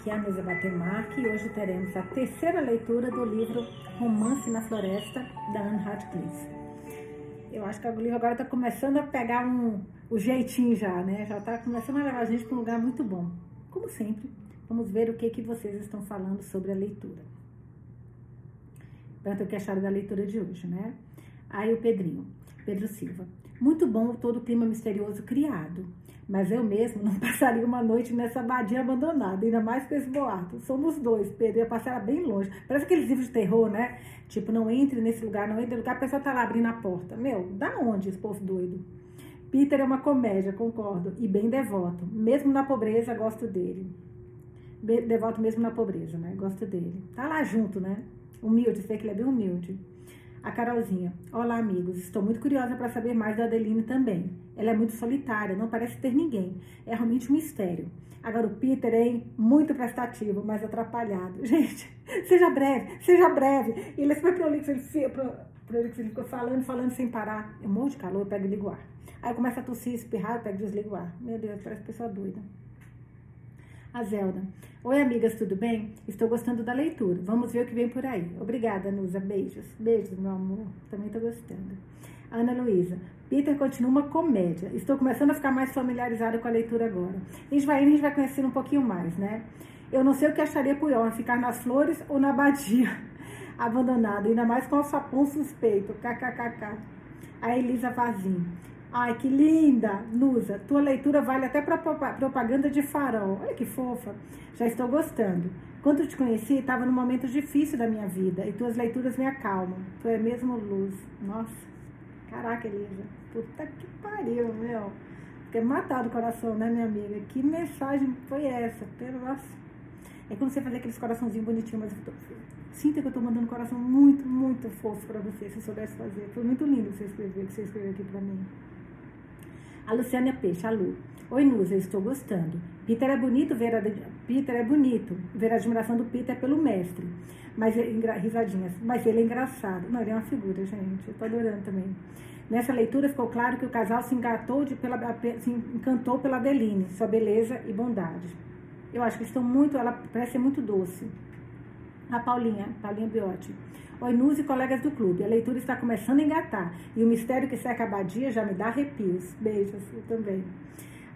Aqui é a Mesa Batemarque e hoje teremos a terceira leitura do livro Romance na Floresta, da Anne Radcliffe. Eu acho que o livro agora está começando a pegar um, o jeitinho já, né? Já está começando a levar a gente para um lugar muito bom. Como sempre, vamos ver o que, que vocês estão falando sobre a leitura. Pergunta o que acharam da leitura de hoje, né? Aí o Pedrinho, Pedro Silva. Muito bom todo o clima misterioso criado. Mas eu mesmo não passaria uma noite nessa abadia abandonada, ainda mais com esse boato. Somos dois, Pedro, ia passar bem longe. Parece aqueles livros de terror, né? Tipo, não entre nesse lugar, não entre no lugar, a pessoa tá lá abrindo a porta. Meu, da onde esse povo doido? Peter é uma comédia, concordo, e bem devoto. Mesmo na pobreza, gosto dele. Devoto mesmo na pobreza, né? Gosto dele. Tá lá junto, né? Humilde, sei que ele é bem humilde. A Carolzinha. Olá, amigos. Estou muito curiosa para saber mais da Adeline também. Ela é muito solitária, não parece ter ninguém. É realmente um mistério. Agora, o Peter é muito prestativo, mas atrapalhado. Gente, seja breve, seja breve. Ele é super prolixo, ele, prolixo, ele ficou falando, falando sem parar. Eu morro de calor, eu pego e ligo o ar. Aí começa a tossir, espirrar, eu pego e desligo o ar. Meu Deus, parece pessoa doida. A Zelda. Oi, amigas, tudo bem? Estou gostando da leitura. Vamos ver o que vem por aí. Obrigada, Nusa. Beijos. Beijos, meu amor. Também estou gostando. Ana Luísa. Peter continua uma comédia. Estou começando a ficar mais familiarizada com a leitura agora. A gente vai indo, a gente vai conhecendo um pouquinho mais, né? Eu não sei o que acharia pior, ficar nas flores ou na abadia abandonada, ainda mais com o sapão suspeito. KKKK. A Elisa Vazim. Ai, que linda! Nusa, tua leitura vale até para propaganda de farol. Olha que fofa. Já estou gostando. Quando te conheci, estava num momento difícil da minha vida e tuas leituras me acalmam. Tu é mesmo luz. Nossa, caraca, Elisa. Puta que pariu, meu. Fiquei matado o coração, né, minha amiga? Que mensagem foi essa? Pelo nossa. É quando você fazer aqueles coraçãozinhos bonitinhos, mas eu tô... sinta que eu tô mandando um coração muito, muito fofo para você, se eu soubesse fazer. Foi muito lindo você escrever, que você escreveu aqui para mim. A Luciana Peixe, a Lu. Oi, Nusa, estou gostando. Peter é bonito ver a, Peter é bonito ver a admiração do Peter pelo mestre. Mas risadinhas, mas ele é engraçado. Não, ele é uma figura, gente. Eu tô adorando também. Nessa leitura ficou claro que o casal se engatou de, pela, se encantou pela Adeline, sua beleza e bondade. Eu acho que estão muito, ela parece ser muito doce. A Paulinha, Paulinha Biotti. Oi, Nus e colegas do clube. A leitura está começando a engatar. E o mistério que seca a abadia já me dá arrepios. Beijos, eu também.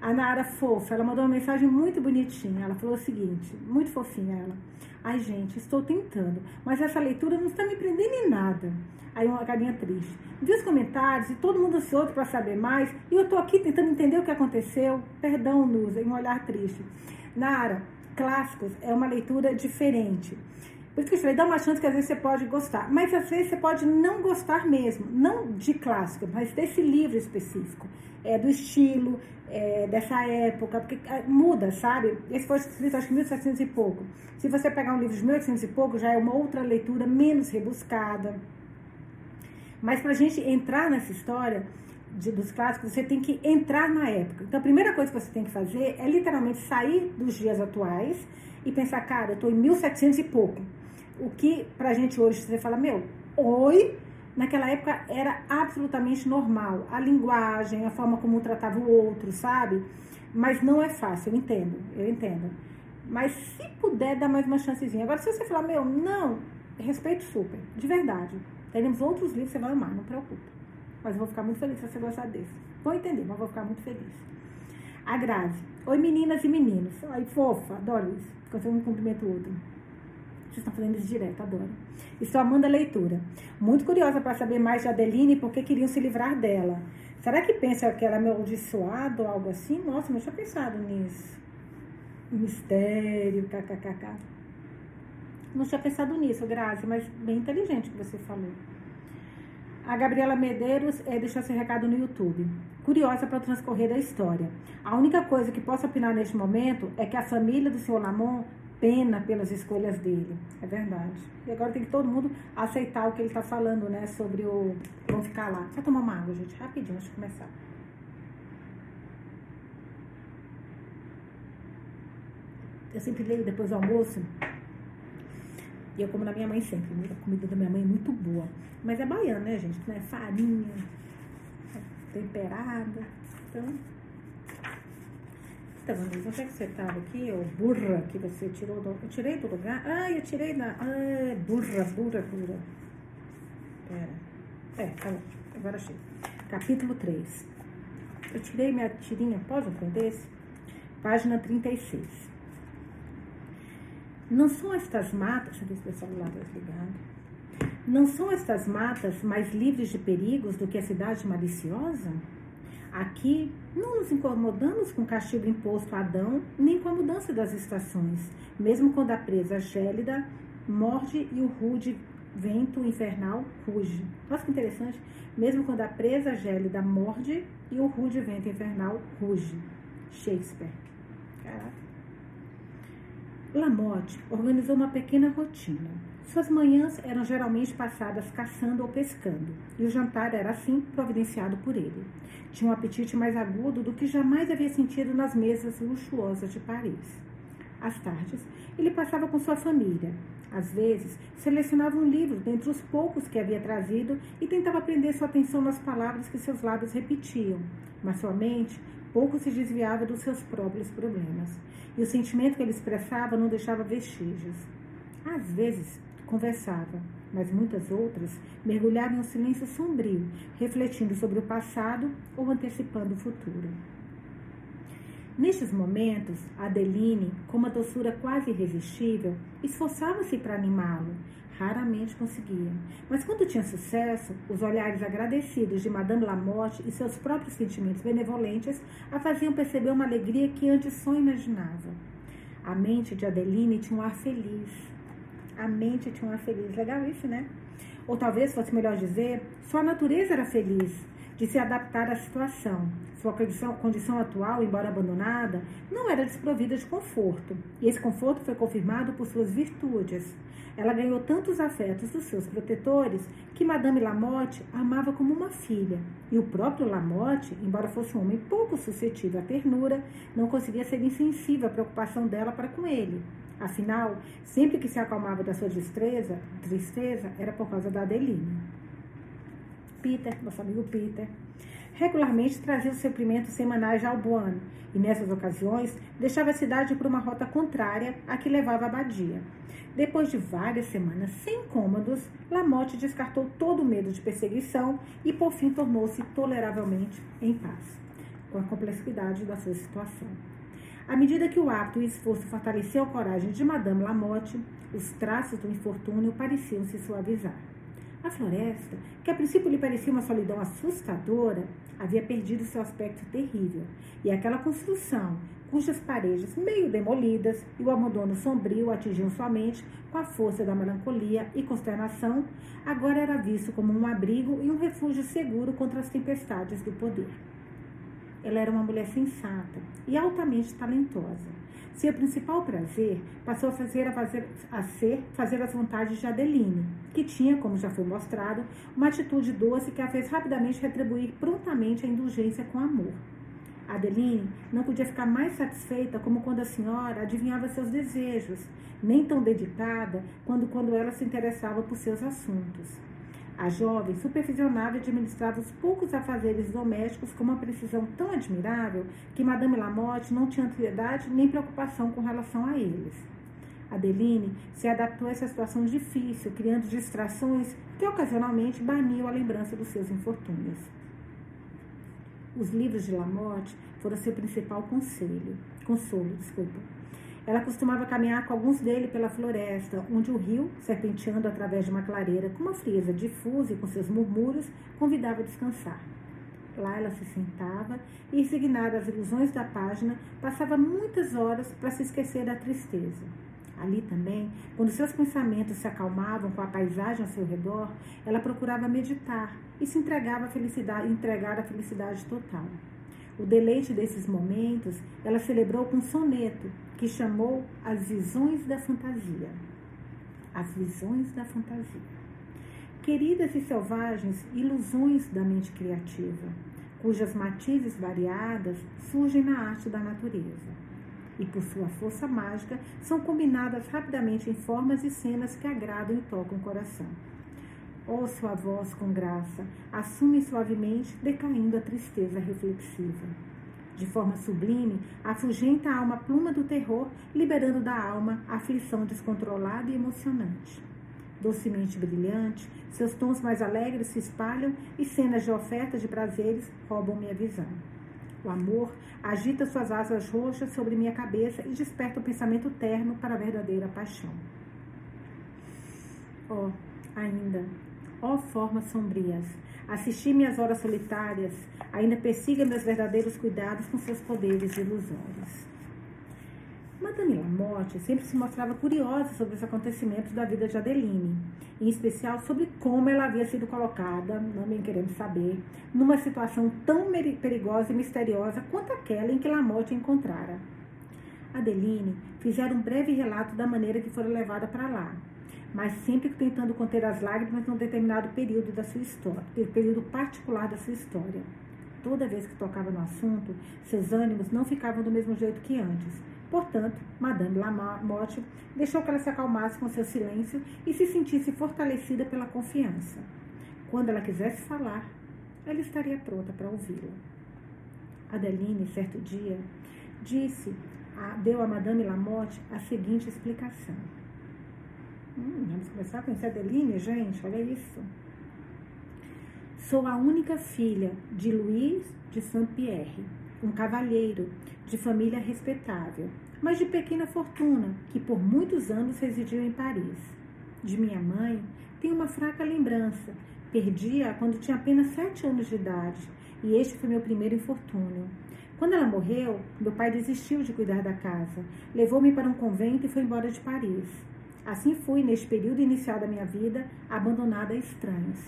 A Nara fofa, ela mandou uma mensagem muito bonitinha. Ela falou o seguinte, muito fofinha ela. Ai, gente, estou tentando, mas essa leitura não está me prendendo em nada. Aí uma carinha triste. Vi os comentários e todo mundo ansioso para saber mais. E eu estou aqui tentando entender o que aconteceu. Perdão, Nusa, em um olhar triste. Nara, clássicos é uma leitura diferente. Por isso que eu falei, dá uma chance que às vezes você pode gostar. Mas às vezes você pode não gostar mesmo. Não de clássico, mas desse livro específico. É, do estilo, é, dessa época, porque é, muda, sabe? Esse foi escrito acho que 1700 e pouco. Se você pegar um livro de 1800 e pouco, já é uma outra leitura menos rebuscada. Mas para a gente entrar nessa história de, dos clássicos, você tem que entrar na época. Então a primeira coisa que você tem que fazer é literalmente sair dos dias atuais e pensar, cara, eu estou em 1700 e pouco o que pra gente hoje, você fala, meu, oi, naquela época era absolutamente normal. A linguagem, a forma como tratava o outro, sabe? Mas não é fácil, eu entendo, eu entendo. Mas se puder, dar mais uma chancezinha. Agora, se você falar, meu, não, respeito super, de verdade. Teremos outros livros que você vai amar, não preocupe. Mas eu vou ficar muito feliz se você gostar desse. Vou entender, mas vou ficar muito feliz. A Grazi. Oi, meninas e meninos. Ai, fofa, adoro isso. Quando um cumprimento o outro. Vocês estão fazendo isso direto, adoro. Estou amando a leitura. Muito curiosa para saber mais de Adeline porque queriam se livrar dela. Será que pensa que ela é amaldiçoada ou algo assim? Nossa, não tinha pensado nisso. Mistério, kkkk. Não tinha pensado nisso, Graça, mas bem inteligente que você falou. A Gabriela Medeiros é, deixou esse recado no YouTube. Curiosa para transcorrer da história. A única coisa que posso opinar neste momento é que a família do senhor Lamont pena pelas escolhas dele. É verdade. E agora tem que todo mundo aceitar o que ele está falando, né? Sobre o. Vamos ficar lá. Só tomar uma água, gente, rapidinho, antes de começar. Eu sempre leio depois do almoço. E eu como na minha mãe sempre. A comida da minha mãe é muito boa. Mas é baiana, né, gente? Né? Farinha, temperada. Então, Eita, Vanessa, onde é que você estava aqui? Ô, burra, que você tirou do... Eu tirei do lugar? Ah, eu tirei da... Ah, burra, burra, burra. Pera. É, tá bom. Agora achei. Capítulo 3. Eu tirei minha tirinha, pode aprender esse? Página 36. Não são estas matas... Deixa eu ver se o celular está desligado. Não são estas matas mais livres de perigos do que a cidade maliciosa? Aqui não nos incomodamos com o castigo imposto a Adão, nem com a mudança das estações, mesmo quando a presa gélida morde e o rude vento infernal ruge. Nossa que interessante. Mesmo quando a presa gélida morde e o rude vento infernal ruge. Shakespeare. Caraca. Lamotte organizou uma pequena rotina. Suas manhãs eram geralmente passadas caçando ou pescando, e o jantar era assim providenciado por ele. Tinha um apetite mais agudo do que jamais havia sentido nas mesas luxuosas de Paris. Às tardes, ele passava com sua família. Às vezes, selecionava um livro dentre os poucos que havia trazido e tentava prender sua atenção nas palavras que seus lábios repetiam, mas sua mente pouco se desviava dos seus próprios problemas, e o sentimento que ele expressava não deixava vestígios. Às vezes, conversava, mas muitas outras mergulhavam em um silêncio sombrio, refletindo sobre o passado ou antecipando o futuro. Nestes momentos, Adeline, com uma doçura quase irresistível, esforçava-se para animá-lo. Raramente conseguia. Mas quando tinha sucesso, os olhares agradecidos de Madame Lamotte e seus próprios sentimentos benevolentes a faziam perceber uma alegria que antes só imaginava. A mente de Adeline tinha um ar feliz, a mente tinha uma feliz. Legal isso, né? Ou talvez fosse melhor dizer, sua natureza era feliz de se adaptar à situação. Sua condição, condição atual, embora abandonada, não era desprovida de conforto. E esse conforto foi confirmado por suas virtudes. Ela ganhou tantos afetos dos seus protetores que Madame Lamotte amava como uma filha. E o próprio Lamotte, embora fosse um homem pouco suscetível à ternura, não conseguia ser insensível à preocupação dela para com ele. Afinal, sempre que se acalmava da sua tristeza, tristeza era por causa da Adeline. Peter, nosso amigo Peter, regularmente trazia os suprimentos semanais a Alboane e, nessas ocasiões, deixava a cidade por uma rota contrária à que levava a abadia. Depois de várias semanas sem incômodos, Lamotte descartou todo o medo de perseguição e, por fim, tornou-se toleravelmente em paz com a complexidade da sua situação. À medida que o hábito e o esforço fortaleciam a coragem de Madame Lamotte, os traços do infortúnio pareciam se suavizar. A floresta, que a princípio lhe parecia uma solidão assustadora, havia perdido seu aspecto terrível, e aquela construção, cujas paredes meio demolidas e o abandono sombrio atingiam somente com a força da melancolia e consternação, agora era visto como um abrigo e um refúgio seguro contra as tempestades do poder. Ela era uma mulher sensata e altamente talentosa. Seu principal prazer passou a, fazer, a, fazer, a ser fazer as vontades de Adeline, que tinha, como já foi mostrado, uma atitude doce que a fez rapidamente retribuir prontamente a indulgência com amor. Adeline não podia ficar mais satisfeita como quando a senhora adivinhava seus desejos, nem tão dedicada quando, quando ela se interessava por seus assuntos. A jovem supervisionava e administrava os poucos afazeres domésticos com uma precisão tão admirável que Madame Lamotte não tinha ansiedade nem preocupação com relação a eles. Adeline se adaptou a essa situação difícil, criando distrações que ocasionalmente baniam a lembrança dos seus infortúnios. Os livros de Lamotte foram seu principal conselho, consolo, desculpa. Ela costumava caminhar com alguns dele pela floresta, onde o rio, serpenteando através de uma clareira com uma frieza difusa e com seus murmúrios, convidava a descansar. Lá ela se sentava e, resignada às ilusões da página, passava muitas horas para se esquecer da tristeza. Ali também, quando seus pensamentos se acalmavam com a paisagem ao seu redor, ela procurava meditar e se entregava à felicidade, entregar a felicidade total. O deleite desses momentos ela celebrou com um soneto que chamou As Visões da Fantasia. As Visões da Fantasia. Queridas e selvagens ilusões da mente criativa, cujas matizes variadas surgem na arte da natureza e, por sua força mágica, são combinadas rapidamente em formas e cenas que agradam e tocam o coração. Ó sua voz com graça, assume suavemente, decaindo a tristeza reflexiva. de forma sublime, afugenta a alma pluma do terror, liberando da alma a aflição descontrolada e emocionante. Docemente brilhante, seus tons mais alegres se espalham e cenas de ofertas de prazeres roubam minha visão. O amor agita suas asas roxas sobre minha cabeça e desperta o pensamento terno para a verdadeira paixão. Oh, ainda, ó formas sombrias, assisti minhas horas solitárias, ainda persiga meus verdadeiros cuidados com seus poderes ilusórios. Madame Lamotte sempre se mostrava curiosa sobre os acontecimentos da vida de Adeline, em especial sobre como ela havia sido colocada, não bem querendo saber, numa situação tão perigosa e misteriosa quanto aquela em que Lamotte a encontrara. Adeline fizera um breve relato da maneira que fora levada para lá, mas sempre tentando conter as lágrimas num determinado período da sua história, período particular da sua história. Toda vez que tocava no assunto, seus ânimos não ficavam do mesmo jeito que antes. Portanto, Madame Lamotte deixou que ela se acalmasse com seu silêncio e se sentisse fortalecida pela confiança. Quando ela quisesse falar, ela estaria pronta para ouvi-la. Adeline, certo dia, disse, deu a Madame Lamotte a seguinte explicação. Hum, vamos começar a a Adeline, gente, olha isso. Sou a única filha de Luiz de Saint-Pierre, um cavalheiro de família respeitável, mas de pequena fortuna, que por muitos anos residiu em Paris. De minha mãe, tenho uma fraca lembrança. Perdi-a quando tinha apenas sete anos de idade, e este foi meu primeiro infortúnio. Quando ela morreu, meu pai desistiu de cuidar da casa, levou-me para um convento e foi embora de Paris. Assim fui, neste período inicial da minha vida, abandonada a estranhos.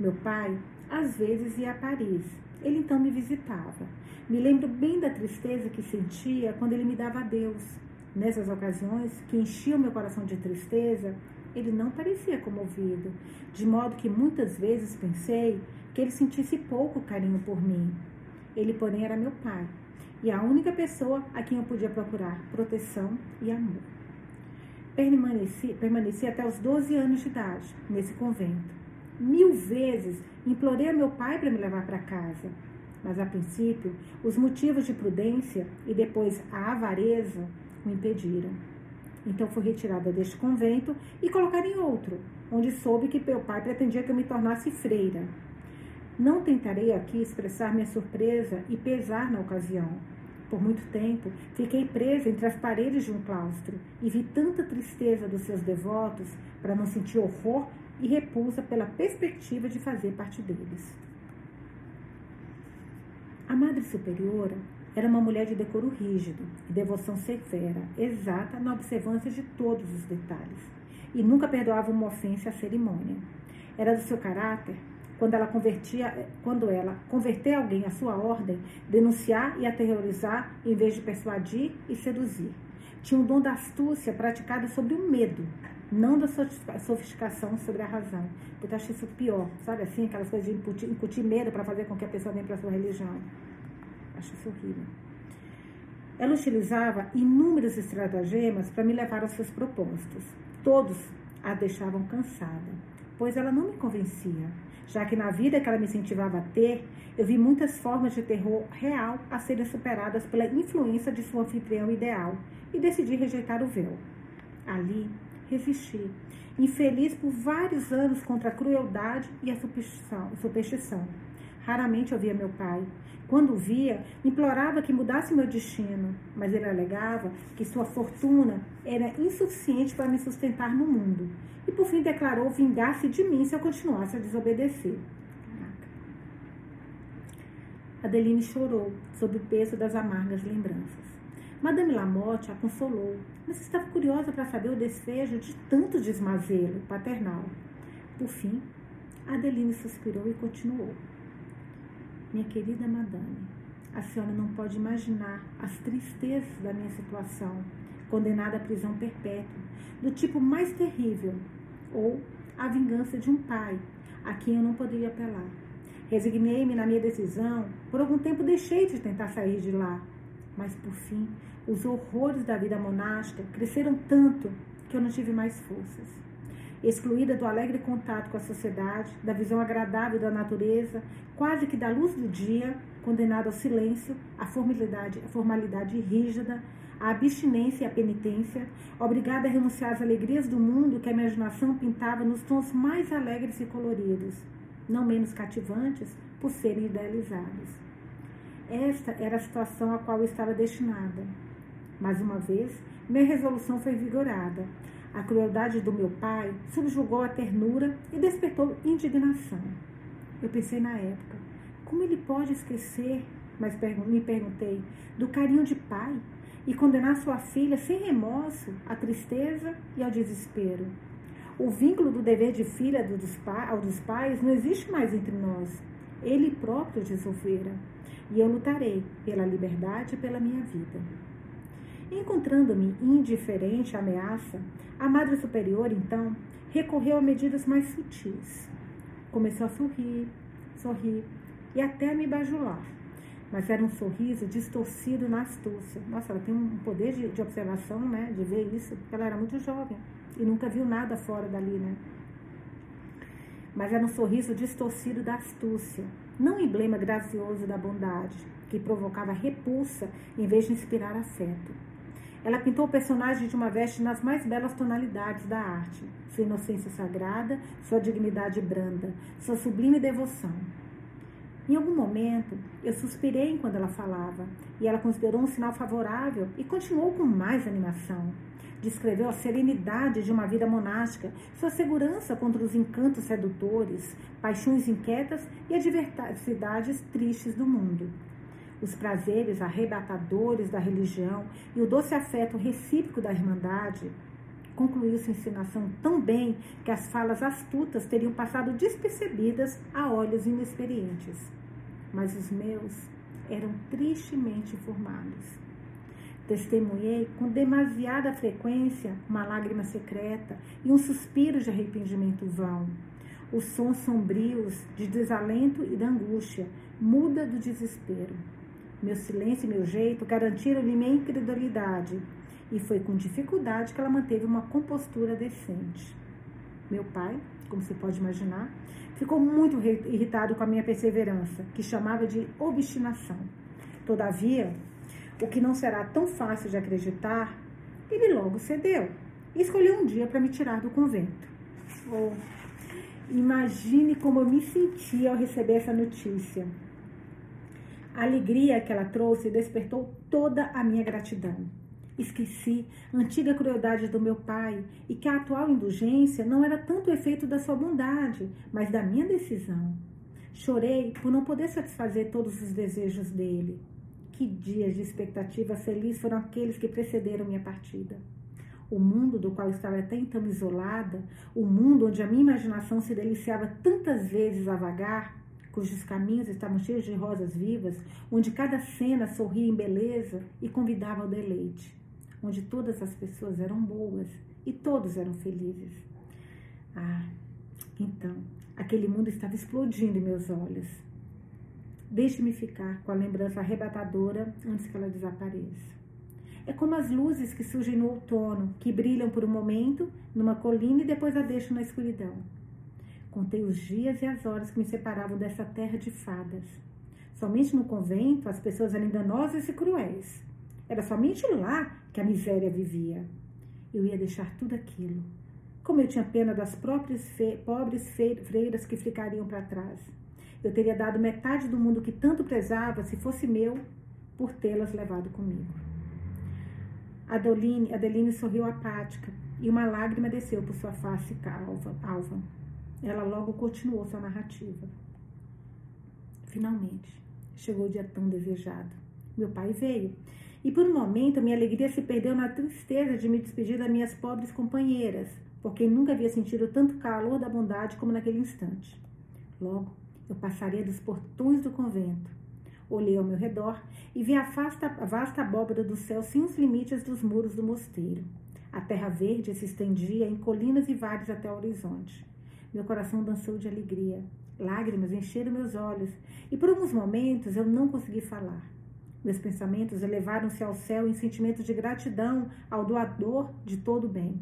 Meu pai, às vezes, ia a Paris. Ele então me visitava. Me lembro bem da tristeza que sentia quando ele me dava adeus. Nessas ocasiões, que enchiam meu coração de tristeza, ele não parecia comovido, de modo que muitas vezes pensei que ele sentisse pouco carinho por mim. Ele, porém, era meu pai e a única pessoa a quem eu podia procurar proteção e amor. Permaneci, permaneci até os 12 anos de idade nesse convento mil vezes implorei a meu pai para me levar para casa. Mas a princípio, os motivos de prudência e depois a avareza o impediram. Então fui retirada deste convento e colocada em outro, onde soube que meu pai pretendia que eu me tornasse freira. Não tentarei aqui expressar minha surpresa e pesar na ocasião. Por muito tempo, fiquei presa entre as paredes de um claustro e vi tanta tristeza dos seus devotos para não sentir horror e repulsa pela perspectiva de fazer parte deles. A Madre Superiora era uma mulher de decoro rígido e devoção severa, exata na observância de todos os detalhes, e nunca perdoava uma ofensa à cerimônia. Era do seu caráter quando ela convertia, quando ela converter alguém à sua ordem, denunciar e aterrorizar em vez de persuadir e seduzir. Tinha um dom da astúcia praticada sobre o medo, não da sofisticação sobre a razão. Eu acho isso pior, sabe assim? Aquelas coisas de incutir, incutir medo para fazer com que a pessoa venha para sua religião. Acho isso horrível. Ela utilizava inúmeros estratagemas para me levar aos seus propósitos. Todos a deixavam cansada, pois ela não me convencia, já que na vida que ela me incentivava a ter, eu vi muitas formas de terror real a serem superadas pela influência de sua anfitrião ideal e decidi rejeitar o véu. Ali, resisti, infeliz por vários anos contra a crueldade e a superstição. Raramente ouvia meu pai. Quando o via, implorava que mudasse meu destino, mas ele alegava que sua fortuna era insuficiente para me sustentar no mundo. E por fim declarou vingar-se de mim se eu continuasse a desobedecer. Caraca. Adeline chorou sob o peso das amargas lembranças. Madame Lamotte a consolou, mas estava curiosa para saber o desfejo de tanto desmazelo paternal. Por fim, Adeline suspirou e continuou. Minha querida madame, a senhora não pode imaginar as tristezas da minha situação, condenada à prisão perpétua, do tipo mais terrível, ou a vingança de um pai, a quem eu não poderia apelar. Resignei-me na minha decisão, por algum tempo deixei de tentar sair de lá, mas por fim os horrores da vida monástica cresceram tanto que eu não tive mais forças. Excluída do alegre contato com a sociedade, da visão agradável da natureza, quase que da luz do dia, condenado ao silêncio, à formalidade, à formalidade rígida, à abstinência e à penitência, obrigada a renunciar às alegrias do mundo que a imaginação pintava nos tons mais alegres e coloridos, não menos cativantes por serem idealizados. Esta era a situação a qual eu estava destinada. Mais uma vez, minha resolução foi vigorada. A crueldade do meu pai subjugou a ternura e despertou indignação. Eu pensei na época, como ele pode esquecer, mas me perguntei, do carinho de pai e condenar sua filha sem remorso à tristeza e ao desespero? O vínculo do dever de filha ao dos pais não existe mais entre nós. Ele próprio dissolvera. E eu lutarei pela liberdade e pela minha vida. Encontrando-me indiferente à ameaça, a Madre Superior, então, recorreu a medidas mais sutis. Começou a sorrir, sorrir e até me bajular. Mas era um sorriso distorcido na astúcia. Nossa, ela tem um poder de, de observação, né? De ver isso, porque ela era muito jovem e nunca viu nada fora dali, né? Mas era um sorriso distorcido da astúcia, não emblema gracioso da bondade, que provocava repulsa em vez de inspirar afeto. Ela pintou o personagem de uma veste nas mais belas tonalidades da arte, sua inocência sagrada, sua dignidade branda, sua sublime devoção. Em algum momento, eu suspirei quando ela falava, e ela considerou um sinal favorável e continuou com mais animação. Descreveu a serenidade de uma vida monástica, sua segurança contra os encantos sedutores, paixões inquietas e adversidades tristes do mundo. Os prazeres arrebatadores da religião e o doce afeto recíproco da irmandade concluiu sua ensinação tão bem que as falas astutas teriam passado despercebidas a olhos inexperientes. Mas os meus eram tristemente informados. Testemunhei com demasiada frequência uma lágrima secreta e um suspiro de arrependimento vão. Os sons sombrios de desalento e da angústia, muda do desespero. Meu silêncio e meu jeito garantiram-lhe minha incredulidade, e foi com dificuldade que ela manteve uma compostura decente. Meu pai, como se pode imaginar, ficou muito irritado com a minha perseverança, que chamava de obstinação. Todavia, o que não será tão fácil de acreditar, ele logo cedeu e escolheu um dia para me tirar do convento. Oh, imagine como eu me senti ao receber essa notícia. A alegria que ela trouxe despertou toda a minha gratidão. Esqueci a antiga crueldade do meu pai e que a atual indulgência não era tanto efeito da sua bondade, mas da minha decisão. Chorei por não poder satisfazer todos os desejos dele. Que dias de expectativa feliz foram aqueles que precederam minha partida. O mundo do qual estava até então isolada, o mundo onde a minha imaginação se deliciava tantas vezes a vagar, cujos caminhos estavam cheios de rosas vivas, onde cada cena sorria em beleza e convidava ao deleite, onde todas as pessoas eram boas e todos eram felizes. Ah, então, aquele mundo estava explodindo em meus olhos. Deixe-me ficar com a lembrança arrebatadora antes que ela desapareça. É como as luzes que surgem no outono, que brilham por um momento numa colina e depois a deixam na escuridão. Contei os dias e as horas que me separavam dessa terra de fadas. Somente no convento as pessoas eram enganosas e cruéis. Era somente lá que a miséria vivia. Eu ia deixar tudo aquilo. Como eu tinha pena das próprias fe pobres freiras que ficariam para trás. Eu teria dado metade do mundo que tanto prezava, se fosse meu, por tê-las levado comigo. Adeline, Adeline sorriu apática e uma lágrima desceu por sua face alva. alva. Ela logo continuou sua narrativa. Finalmente, chegou o dia tão desejado. Meu pai veio. E por um momento minha alegria se perdeu na tristeza de me despedir das minhas pobres companheiras, porque nunca havia sentido tanto calor da bondade como naquele instante. Logo, eu passaria dos portões do convento. Olhei ao meu redor e vi a vasta, a vasta abóbora do céu sem os limites dos muros do mosteiro. A terra verde se estendia em colinas e vales até o horizonte. Meu coração dançou de alegria. Lágrimas encheram meus olhos e por alguns momentos eu não consegui falar. Meus pensamentos elevaram-se ao céu em sentimento de gratidão ao doador de todo o bem.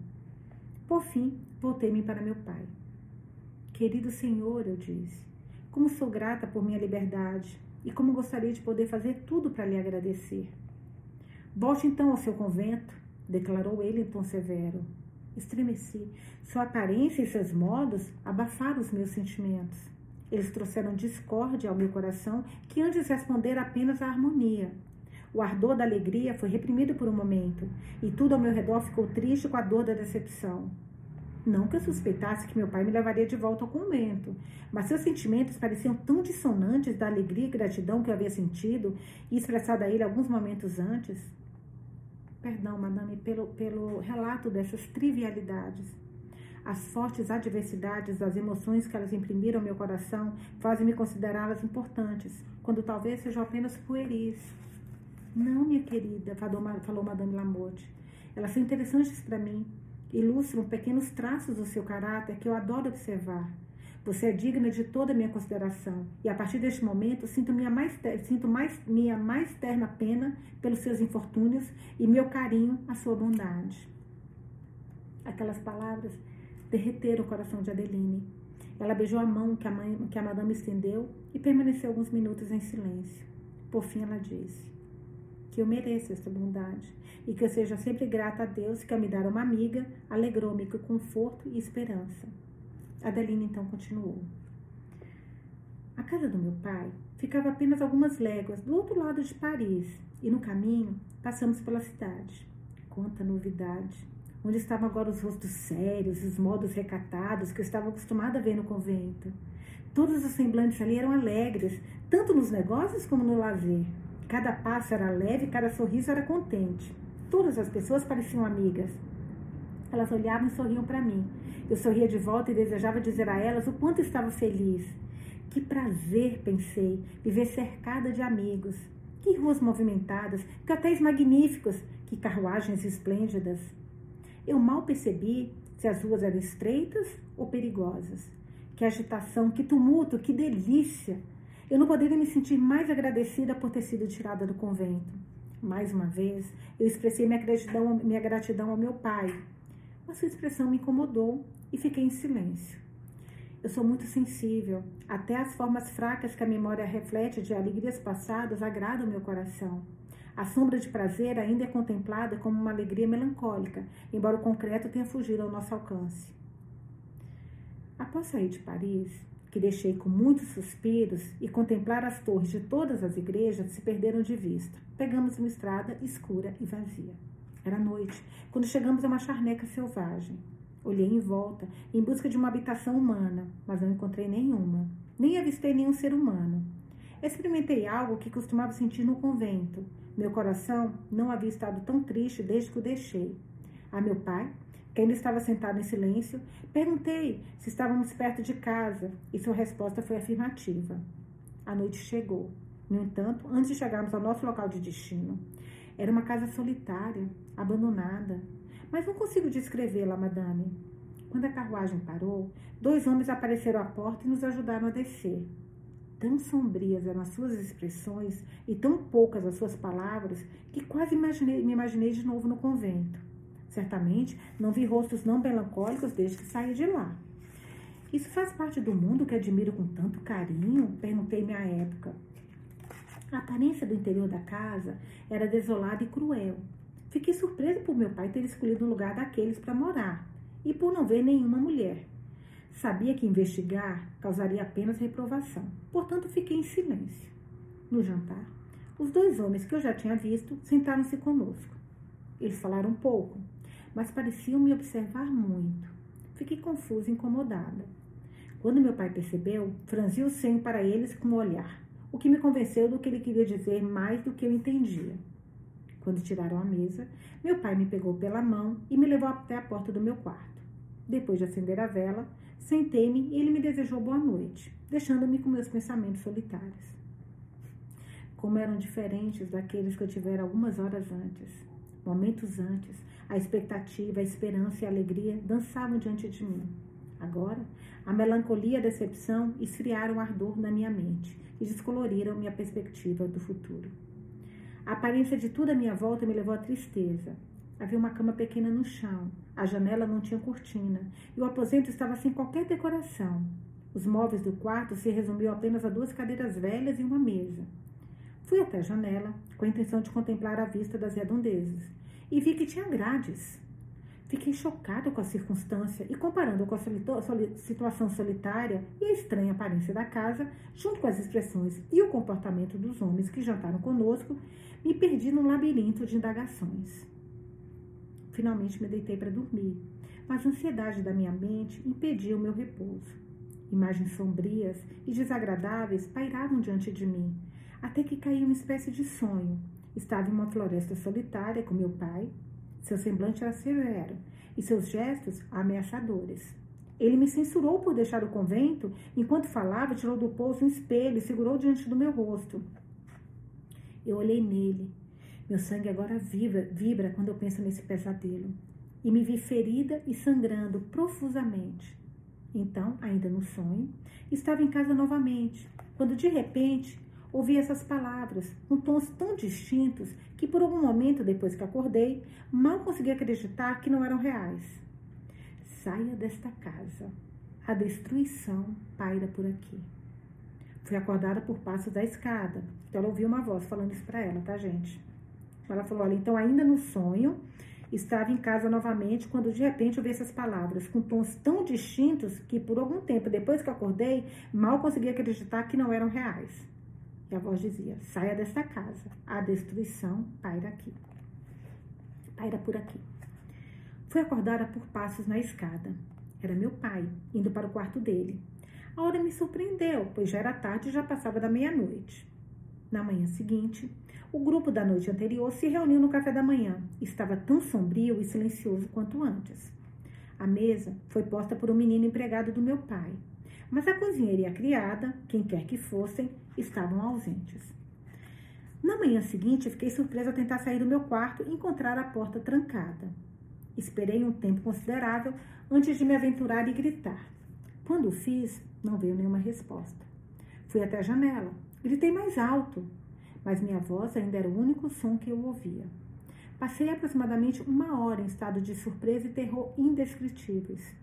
Por fim, voltei-me para meu pai. Querido Senhor, eu disse, como sou grata por minha liberdade. e como gostaria de poder fazer tudo para lhe agradecer. Volte então ao seu convento, declarou ele em tom severo. Estremeci. Sua aparência e seus modos abafaram os meus sentimentos. Eles trouxeram discórdia ao meu coração, que antes respondera apenas à harmonia. O ardor da alegria foi reprimido por um momento, e tudo ao meu redor ficou triste com a dor da decepção. Não que eu suspeitasse que meu pai me levaria de volta ao convento, mas seus sentimentos pareciam tão dissonantes da alegria e gratidão que eu havia sentido e expressado a ele alguns momentos antes. Perdão, madame, pelo, pelo relato dessas trivialidades. As fortes adversidades das emoções que elas imprimiram ao meu coração fazem-me considerá-las importantes, quando talvez sejam apenas pueris. Não, minha querida, falou, Madame Lamotte. Elas são interessantes para mim. Ilustram pequenos traços do seu caráter que eu adoro observar. Você é digna de toda a minha consideração. E a partir deste momento, sinto minha mais, sinto mais, minha mais terna pena pelos seus infortúnios e meu carinho à sua bondade. Aquelas palavras derreteram o coração de Adeline. Ela beijou a mão que a, mãe, que a madame estendeu e permaneceu alguns minutos em silêncio. Por fim, ela disse: Que eu mereço esta bondade e que eu seja sempre grata a Deus que, ao me dar uma amiga, alegrou-me com conforto e esperança. Adeline então continuou. A casa do meu pai ficava apenas algumas léguas do outro lado de Paris e no caminho passamos pela cidade. Quanta novidade! Onde estavam agora os rostos sérios, os modos recatados que eu estava acostumada a ver no convento. Todos os semblantes ali eram alegres, tanto nos negócios como no lazer. Cada passo era leve, cada sorriso era contente. Todas as pessoas pareciam amigas. Elas olhavam e sorriam para mim. Eu sorria de volta e desejava dizer a elas o quanto estava feliz. Que prazer, pensei, viver cercada de amigos. Que ruas movimentadas, que hotéis magníficos, que carruagens esplêndidas. Eu mal percebi se as ruas eram estreitas ou perigosas. Que agitação, que tumulto, que delícia! Eu não poderia me sentir mais agradecida por ter sido tirada do convento. Mais uma vez, eu expressei minha gratidão, minha gratidão ao meu pai, mas sua expressão me incomodou e fiquei em silêncio. Eu sou muito sensível, até as formas fracas que a memória reflete de alegrias passadas agradam meu coração. A sombra de prazer ainda é contemplada como uma alegria melancólica, embora o concreto tenha fugido ao nosso alcance. Após sair de Paris, que deixei com muitos suspiros, e contemplar as torres de todas as igrejas se perderam de vista. Pegamos uma estrada escura e vazia. Era noite, quando chegamos a uma charneca selvagem. Olhei em volta, em busca de uma habitação humana, mas não encontrei nenhuma. Nem avistei nenhum ser humano. Experimentei algo que costumava sentir no convento. Meu coração não havia estado tão triste desde que o deixei. A meu pai, que ainda estava sentado em silêncio, perguntei se estávamos perto de casa e sua resposta foi afirmativa. A noite chegou. No entanto, antes de chegarmos ao nosso local de destino, era uma casa solitária, abandonada. Mas não consigo descrevê-la, madame. Quando a carruagem parou, dois homens apareceram à porta e nos ajudaram a descer. Tão sombrias eram as suas expressões e tão poucas as suas palavras que quase imaginei, me imaginei de novo no convento. Certamente não vi rostos não melancólicos desde que saí de lá. Isso faz parte do mundo que admiro com tanto carinho? Perguntei-me à época. A aparência do interior da casa era desolada e cruel. Fiquei surpresa por meu pai ter escolhido um lugar daqueles para morar e por não ver nenhuma mulher. Sabia que investigar causaria apenas reprovação, portanto fiquei em silêncio. No jantar, os dois homens que eu já tinha visto sentaram-se conosco. Eles falaram pouco, mas pareciam me observar muito. Fiquei confusa e incomodada. Quando meu pai percebeu, franziu o senho para eles com um olhar o que me convenceu do que ele queria dizer mais do que eu entendia. Quando tiraram a mesa, meu pai me pegou pela mão e me levou até a porta do meu quarto. Depois de acender a vela, sentei-me e ele me desejou boa noite, deixando-me com meus pensamentos solitários. Como eram diferentes daqueles que eu tivera algumas horas antes. Momentos antes, a expectativa, a esperança e a alegria dançavam diante de mim. Agora, a melancolia e a decepção esfriaram o ardor na minha mente e descoloriram minha perspectiva do futuro. A aparência de tudo à minha volta me levou à tristeza. Havia uma cama pequena no chão, a janela não tinha cortina e o aposento estava sem qualquer decoração. Os móveis do quarto se resumiam apenas a duas cadeiras velhas e uma mesa. Fui até a janela, com a intenção de contemplar a vista das redondezas, e vi que tinha grades. Fiquei chocada com a circunstância e, comparando com a situação solitária e a estranha aparência da casa, junto com as expressões e o comportamento dos homens que jantaram conosco, me perdi num labirinto de indagações. Finalmente me deitei para dormir, mas a ansiedade da minha mente impedia o meu repouso. Imagens sombrias e desagradáveis pairavam diante de mim, até que caí uma espécie de sonho. Estava em uma floresta solitária com meu pai. Seu semblante era severo e seus gestos ameaçadores. Ele me censurou por deixar o convento. Enquanto falava, tirou do bolso um espelho e segurou diante do meu rosto. Eu olhei nele. Meu sangue agora vibra, vibra quando eu penso nesse pesadelo. E me vi ferida e sangrando profusamente. Então, ainda no sonho, estava em casa novamente, quando de repente ouvi essas palavras, com tons tão distintos que por algum momento depois que acordei, mal consegui acreditar que não eram reais. Saia desta casa. A destruição paira por aqui. Fui acordada por passos da escada. Então ela ouviu uma voz falando isso para ela, tá, gente? Ela falou: olha, então ainda no sonho, estava em casa novamente quando de repente ouvi essas palavras, com tons tão distintos que por algum tempo depois que acordei, mal consegui acreditar que não eram reais. E a voz dizia: saia desta casa, a destruição paira aqui. Paira por aqui. Fui acordada por passos na escada. Era meu pai, indo para o quarto dele. A hora me surpreendeu, pois já era tarde e já passava da meia-noite. Na manhã seguinte, o grupo da noite anterior se reuniu no café da manhã. Estava tão sombrio e silencioso quanto antes. A mesa foi posta por um menino empregado do meu pai, mas a cozinheira e a criada, quem quer que fossem, estavam ausentes. Na manhã seguinte, fiquei surpresa ao tentar sair do meu quarto e encontrar a porta trancada. Esperei um tempo considerável antes de me aventurar e gritar. Quando o fiz, não veio nenhuma resposta. Fui até a janela. Gritei mais alto, mas minha voz ainda era o único som que eu ouvia. Passei aproximadamente uma hora em estado de surpresa e terror indescritíveis.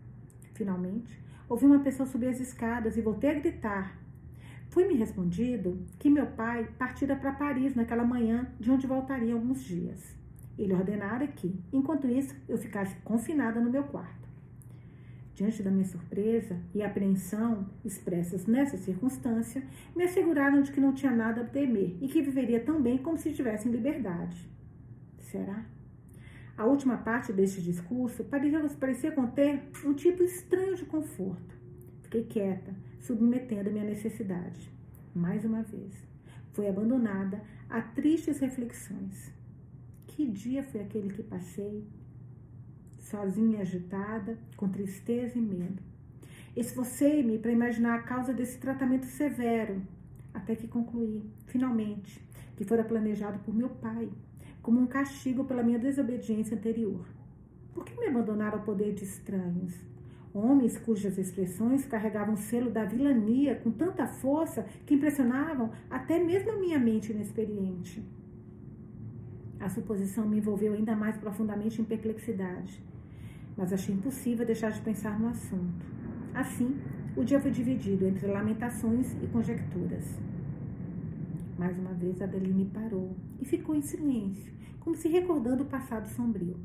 Finalmente, ouvi uma pessoa subir as escadas e voltei a gritar. Foi-me respondido que meu pai partira para Paris naquela manhã, de onde voltaria alguns dias. Ele ordenara que, enquanto isso, eu ficasse confinada no meu quarto. Diante da minha surpresa e apreensão expressas nessa circunstância, me asseguraram de que não tinha nada a temer e que viveria tão bem como se estivesse em liberdade. Será? A última parte deste discurso parecia conter um tipo estranho de conforto. Fiquei quieta, submetendo minha necessidade. Mais uma vez, fui abandonada a tristes reflexões. Que dia foi aquele que passei sozinha e agitada, com tristeza e medo. Esforcei-me para imaginar a causa desse tratamento severo, até que concluí, finalmente, que fora planejado por meu pai, como um castigo pela minha desobediência anterior. Por que me abandonaram ao poder de estranhos? Homens cujas expressões carregavam o selo da vilania com tanta força que impressionavam até mesmo a minha mente inexperiente. A suposição me envolveu ainda mais profundamente em perplexidade mas achei impossível deixar de pensar no assunto. Assim, o dia foi dividido entre lamentações e conjecturas. Mais uma vez, Adeline parou e ficou em silêncio, como se recordando o passado sombrio.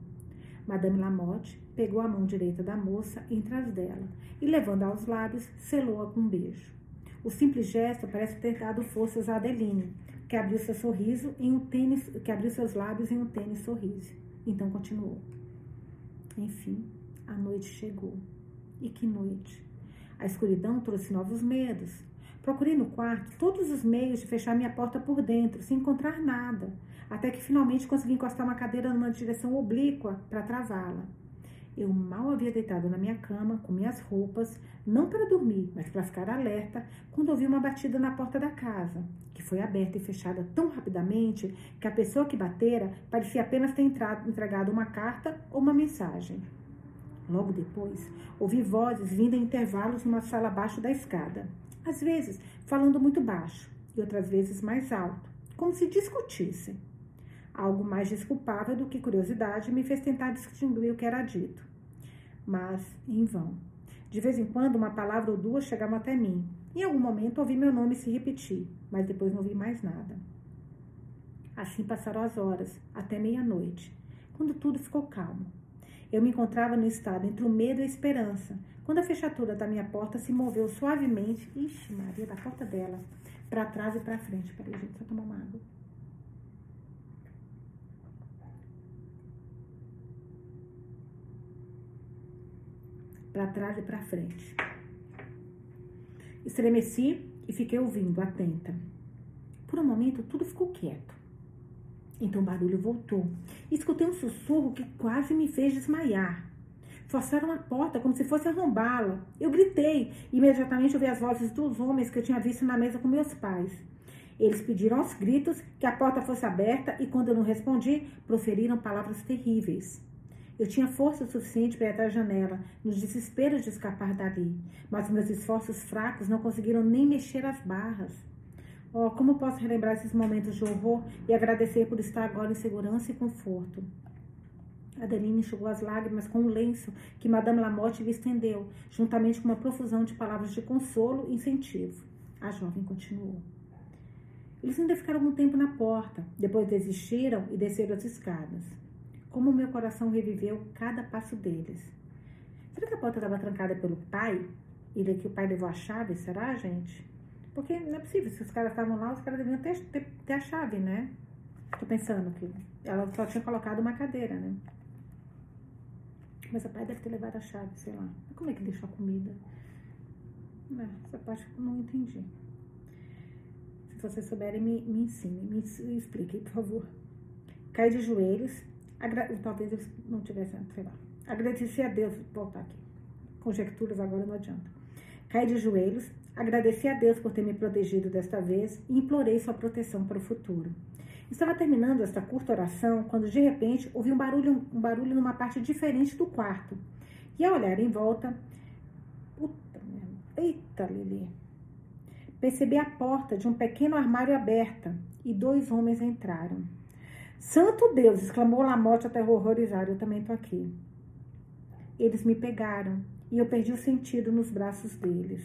Madame Lamotte pegou a mão direita da moça entre as dela e, levando aos lábios, selou-a com um beijo. O simples gesto parece ter dado forças a Adeline, que abriu seu sorriso em um tênis, que abriu seus lábios em um tênis sorriso. Então continuou. Enfim, a noite chegou. E que noite! A escuridão trouxe novos medos. Procurei no quarto todos os meios de fechar minha porta por dentro, sem encontrar nada, até que finalmente consegui encostar uma cadeira numa direção oblíqua para travá-la. Eu mal havia deitado na minha cama, com minhas roupas, não para dormir, mas para ficar alerta, quando ouvi uma batida na porta da casa, que foi aberta e fechada tão rapidamente que a pessoa que batera parecia apenas ter entrado, entregado uma carta ou uma mensagem. Logo depois, ouvi vozes vindo em intervalos numa sala abaixo da escada, às vezes falando muito baixo e outras vezes mais alto, como se discutissem. Algo mais desculpável do que curiosidade me fez tentar distinguir o que era dito. Mas, em vão. De vez em quando, uma palavra ou duas chegavam até mim. Em algum momento, ouvi meu nome se repetir, mas depois não ouvi mais nada. Assim passaram as horas, até meia-noite, quando tudo ficou calmo. Eu me encontrava no estado entre o medo e a esperança, quando a fechadura da minha porta se moveu suavemente, ixi, Maria, da porta dela, para trás e para frente. Peraí, gente, só tomar uma água. Para trás e para frente. Estremeci e fiquei ouvindo, atenta. Por um momento, tudo ficou quieto. Então o barulho voltou. Escutei um sussurro que quase me fez desmaiar. Forçaram a porta como se fosse arrombá-la. Eu gritei. Imediatamente ouvi as vozes dos homens que eu tinha visto na mesa com meus pais. Eles pediram aos gritos que a porta fosse aberta e, quando eu não respondi, proferiram palavras terríveis. Eu tinha força suficiente para ir até a janela, no desespero de escapar dali, mas meus esforços fracos não conseguiram nem mexer as barras. Oh, como posso relembrar esses momentos de horror e agradecer por estar agora em segurança e conforto? Adeline enxugou as lágrimas com um lenço que Madame Lamotte lhe estendeu, juntamente com uma profusão de palavras de consolo e incentivo. A jovem continuou. Eles ainda ficaram algum tempo na porta, depois desistiram e desceram as escadas. Como meu coração reviveu cada passo deles. Será que a porta estava trancada pelo pai? E daqui o pai levou a chave, será, gente? Porque não é possível, se os caras estavam lá, os caras deviam ter, ter, ter a chave, né? Tô pensando que ela só tinha colocado uma cadeira, né? Mas o pai deve ter levado a chave, sei lá. Como é que deixou a comida? Não, essa parte eu não entendi. Se vocês souberem, me, me ensinem, me expliquem, por favor. Caí de joelhos, agra... talvez eles não tivessem, sei lá. Agradeci a Deus, voltar aqui. Conjecturas agora não adianta. Caí de joelhos, agradeci a Deus por ter me protegido desta vez e implorei sua proteção para o futuro. Estava terminando esta curta oração quando de repente ouvi um barulho, um barulho numa parte diferente do quarto. E ao olhar em volta, puta eita Lili, percebi a porta de um pequeno armário aberta e dois homens entraram. Santo Deus! exclamou Lamotte até horrorizado. Eu também estou aqui. Eles me pegaram e eu perdi o sentido nos braços deles.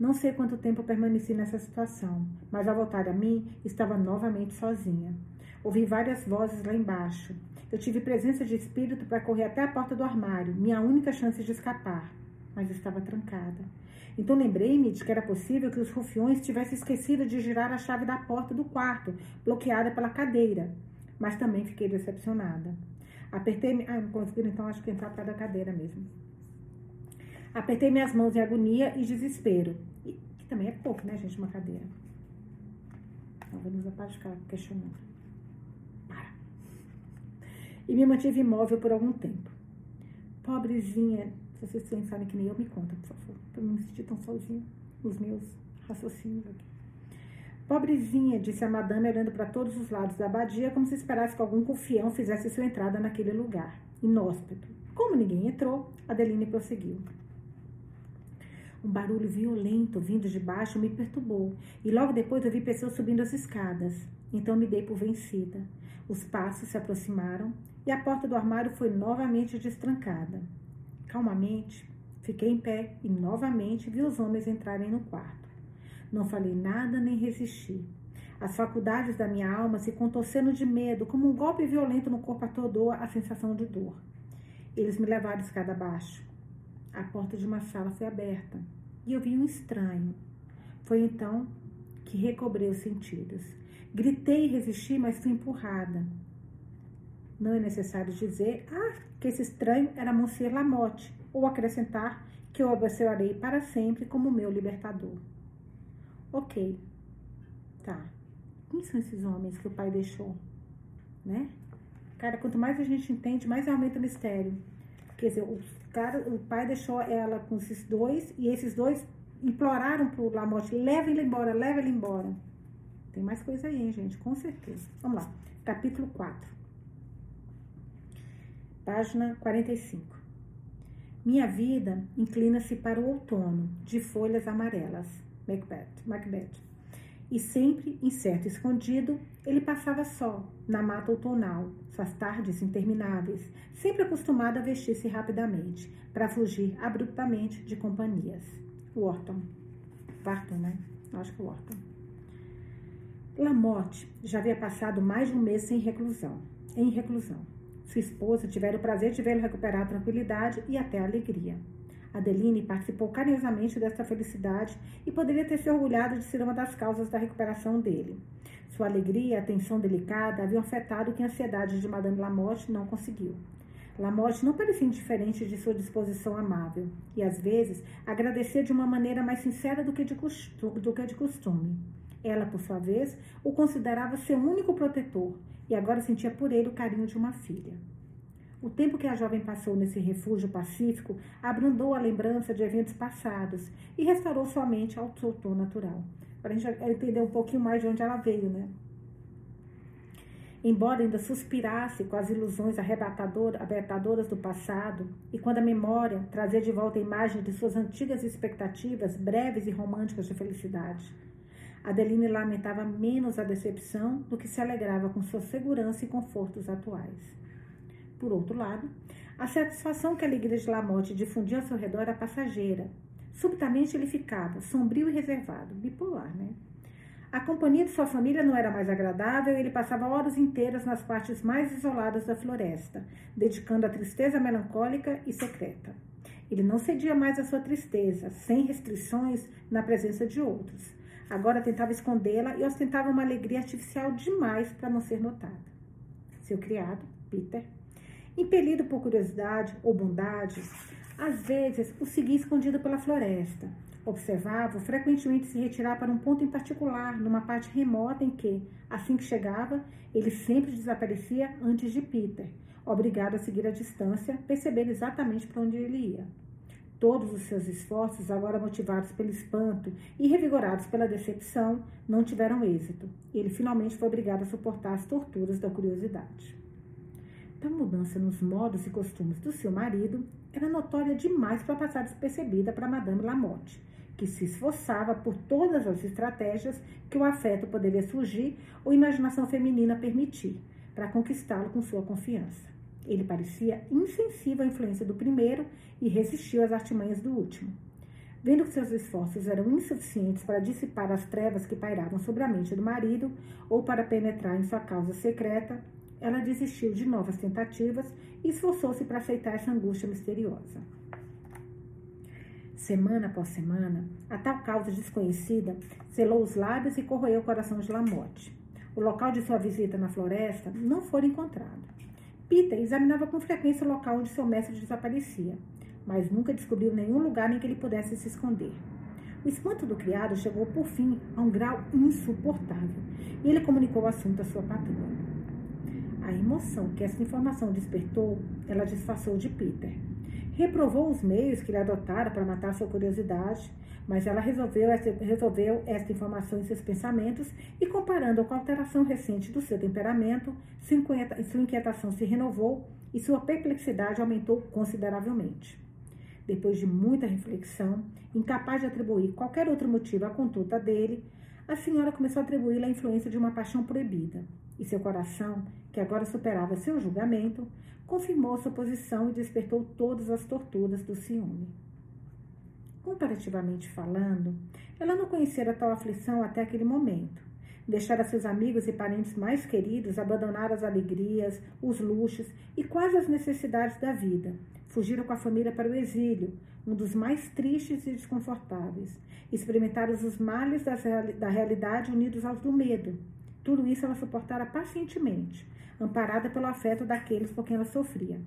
Não sei quanto tempo permaneci nessa situação, mas ao voltar a mim, estava novamente sozinha. Ouvi várias vozes lá embaixo. Eu tive presença de espírito para correr até a porta do armário, minha única chance de escapar, mas estava trancada. Então lembrei-me de que era possível que os rufiões tivessem esquecido de girar a chave da porta do quarto, bloqueada pela cadeira. Mas também fiquei decepcionada. Apertei. Ah, não conseguiram, então acho que entrar para da cadeira mesmo. Apertei minhas mãos em agonia e desespero. E, que também é pouco, né, gente, uma cadeira. Então, vamos a parte ficar questionando. Para. E me mantive imóvel por algum tempo. Pobrezinha, se vocês pensarem que nem eu, me conta, por favor. Para não me sentir tão sozinha nos meus raciocínios aqui. Pobrezinha, disse a madame, olhando para todos os lados da abadia, como se esperasse que algum confião fizesse sua entrada naquele lugar, inóspito. Como ninguém entrou, Adeline prosseguiu. Um barulho violento vindo de baixo me perturbou, e logo depois eu vi pessoas subindo as escadas. Então me dei por vencida. Os passos se aproximaram e a porta do armário foi novamente destrancada. Calmamente, fiquei em pé e novamente vi os homens entrarem no quarto. Não falei nada nem resisti. As faculdades da minha alma se contorcendo de medo, como um golpe violento no corpo atordoa a sensação de dor. Eles me levaram escada abaixo. A porta de uma sala foi aberta e eu vi um estranho. Foi então que recobrei os sentidos. Gritei e resisti, mas fui empurrada. Não é necessário dizer ah, que esse estranho era Monsieur Lamotte, ou acrescentar que eu abençoarei para sempre como meu libertador. Ok, tá. Quem são esses homens que o pai deixou? Né? Cara, quanto mais a gente entende, mais aumenta o mistério. Quer dizer, o, cara, o pai deixou ela com esses dois e esses dois imploraram pro Lamotte, leva ele embora, leva ele embora. Tem mais coisa aí, hein, gente? Com certeza. Vamos lá. Capítulo 4. Página 45. Minha vida inclina-se para o outono, de folhas amarelas. Macbeth. Macbeth. E sempre, incerto e escondido, ele passava só, na mata outonal, suas tardes intermináveis, sempre acostumado a vestir-se rapidamente, para fugir abruptamente de companhias. Wharton. Wharton, né? Acho que Wharton. Lamotte já havia passado mais de um mês sem reclusão, em reclusão. Sua esposa tivera o prazer de vê-lo recuperar a tranquilidade e até a alegria. Adeline participou carinhosamente desta felicidade e poderia ter se orgulhado de ser uma das causas da recuperação dele. Sua alegria e atenção delicada haviam afetado o que a ansiedade de Madame Lamotte não conseguiu. Lamotte não parecia indiferente de sua disposição amável, e às vezes agradecia de uma maneira mais sincera do que de. Do que de costume. Ela, por sua vez, o considerava seu único protetor e agora sentia por ele o carinho de uma filha. O tempo que a jovem passou nesse refúgio pacífico abrandou a lembrança de eventos passados e restaurou somente ao seu tom natural. Para a gente entender um pouquinho mais de onde ela veio, né? Embora ainda suspirasse com as ilusões arrebatadoras do passado, e quando a memória trazia de volta a imagem de suas antigas expectativas breves e românticas de felicidade, Adeline lamentava menos a decepção do que se alegrava com sua segurança e confortos atuais. Por outro lado, a satisfação que a alegria de Lamotte difundia ao seu redor era passageira. Subitamente ele ficava sombrio e reservado, bipolar, né? A companhia de sua família não era mais agradável e ele passava horas inteiras nas partes mais isoladas da floresta, dedicando a tristeza melancólica e secreta. Ele não cedia mais à sua tristeza, sem restrições na presença de outros. Agora tentava escondê-la e ostentava uma alegria artificial demais para não ser notada. Seu criado, Peter, Impelido por curiosidade ou bondade, às vezes o seguia escondido pela floresta. Observava frequentemente se retirar para um ponto em particular, numa parte remota em que, assim que chegava, ele sempre desaparecia antes de Peter, obrigado a seguir a distância, percebendo exatamente para onde ele ia. Todos os seus esforços, agora motivados pelo espanto e revigorados pela decepção, não tiveram êxito. Ele finalmente foi obrigado a suportar as torturas da curiosidade. Tal mudança nos modos e costumes do seu marido era notória demais para passar despercebida para Madame Lamotte, que se esforçava por todas as estratégias que o afeto poderia surgir ou imaginação feminina permitir, para conquistá-lo com sua confiança. Ele parecia insensível à influência do primeiro e resistiu às artimanhas do último. Vendo que seus esforços eram insuficientes para dissipar as trevas que pairavam sobre a mente do marido ou para penetrar em sua causa secreta, ela desistiu de novas tentativas e esforçou-se para aceitar essa angústia misteriosa. Semana após semana, a tal causa desconhecida selou os lábios e corroeu o coração de Lamotte. O local de sua visita na floresta não foi encontrado. Peter examinava com frequência o local onde seu mestre desaparecia, mas nunca descobriu nenhum lugar em que ele pudesse se esconder. O espanto do criado chegou por fim a um grau insuportável e ele comunicou o assunto à sua patroa. A emoção que essa informação despertou, ela disfarçou de Peter. Reprovou os meios que ele adotara para matar sua curiosidade, mas ela resolveu essa, resolveu esta informação em seus pensamentos e, comparando com a alteração recente do seu temperamento, sua inquietação se renovou e sua perplexidade aumentou consideravelmente. Depois de muita reflexão, incapaz de atribuir qualquer outro motivo à conduta dele, a senhora começou a atribuí-la à influência de uma paixão proibida, e seu coração que agora superava seu julgamento, confirmou sua posição e despertou todas as torturas do ciúme. Comparativamente falando, ela não conhecera tal aflição até aquele momento. Deixara seus amigos e parentes mais queridos abandonar as alegrias, os luxos e quase as necessidades da vida. Fugiram com a família para o exílio, um dos mais tristes e desconfortáveis. Experimentaram os males da realidade unidos aos do medo. Tudo isso ela suportara pacientemente, amparada pelo afeto daqueles por quem ela sofria.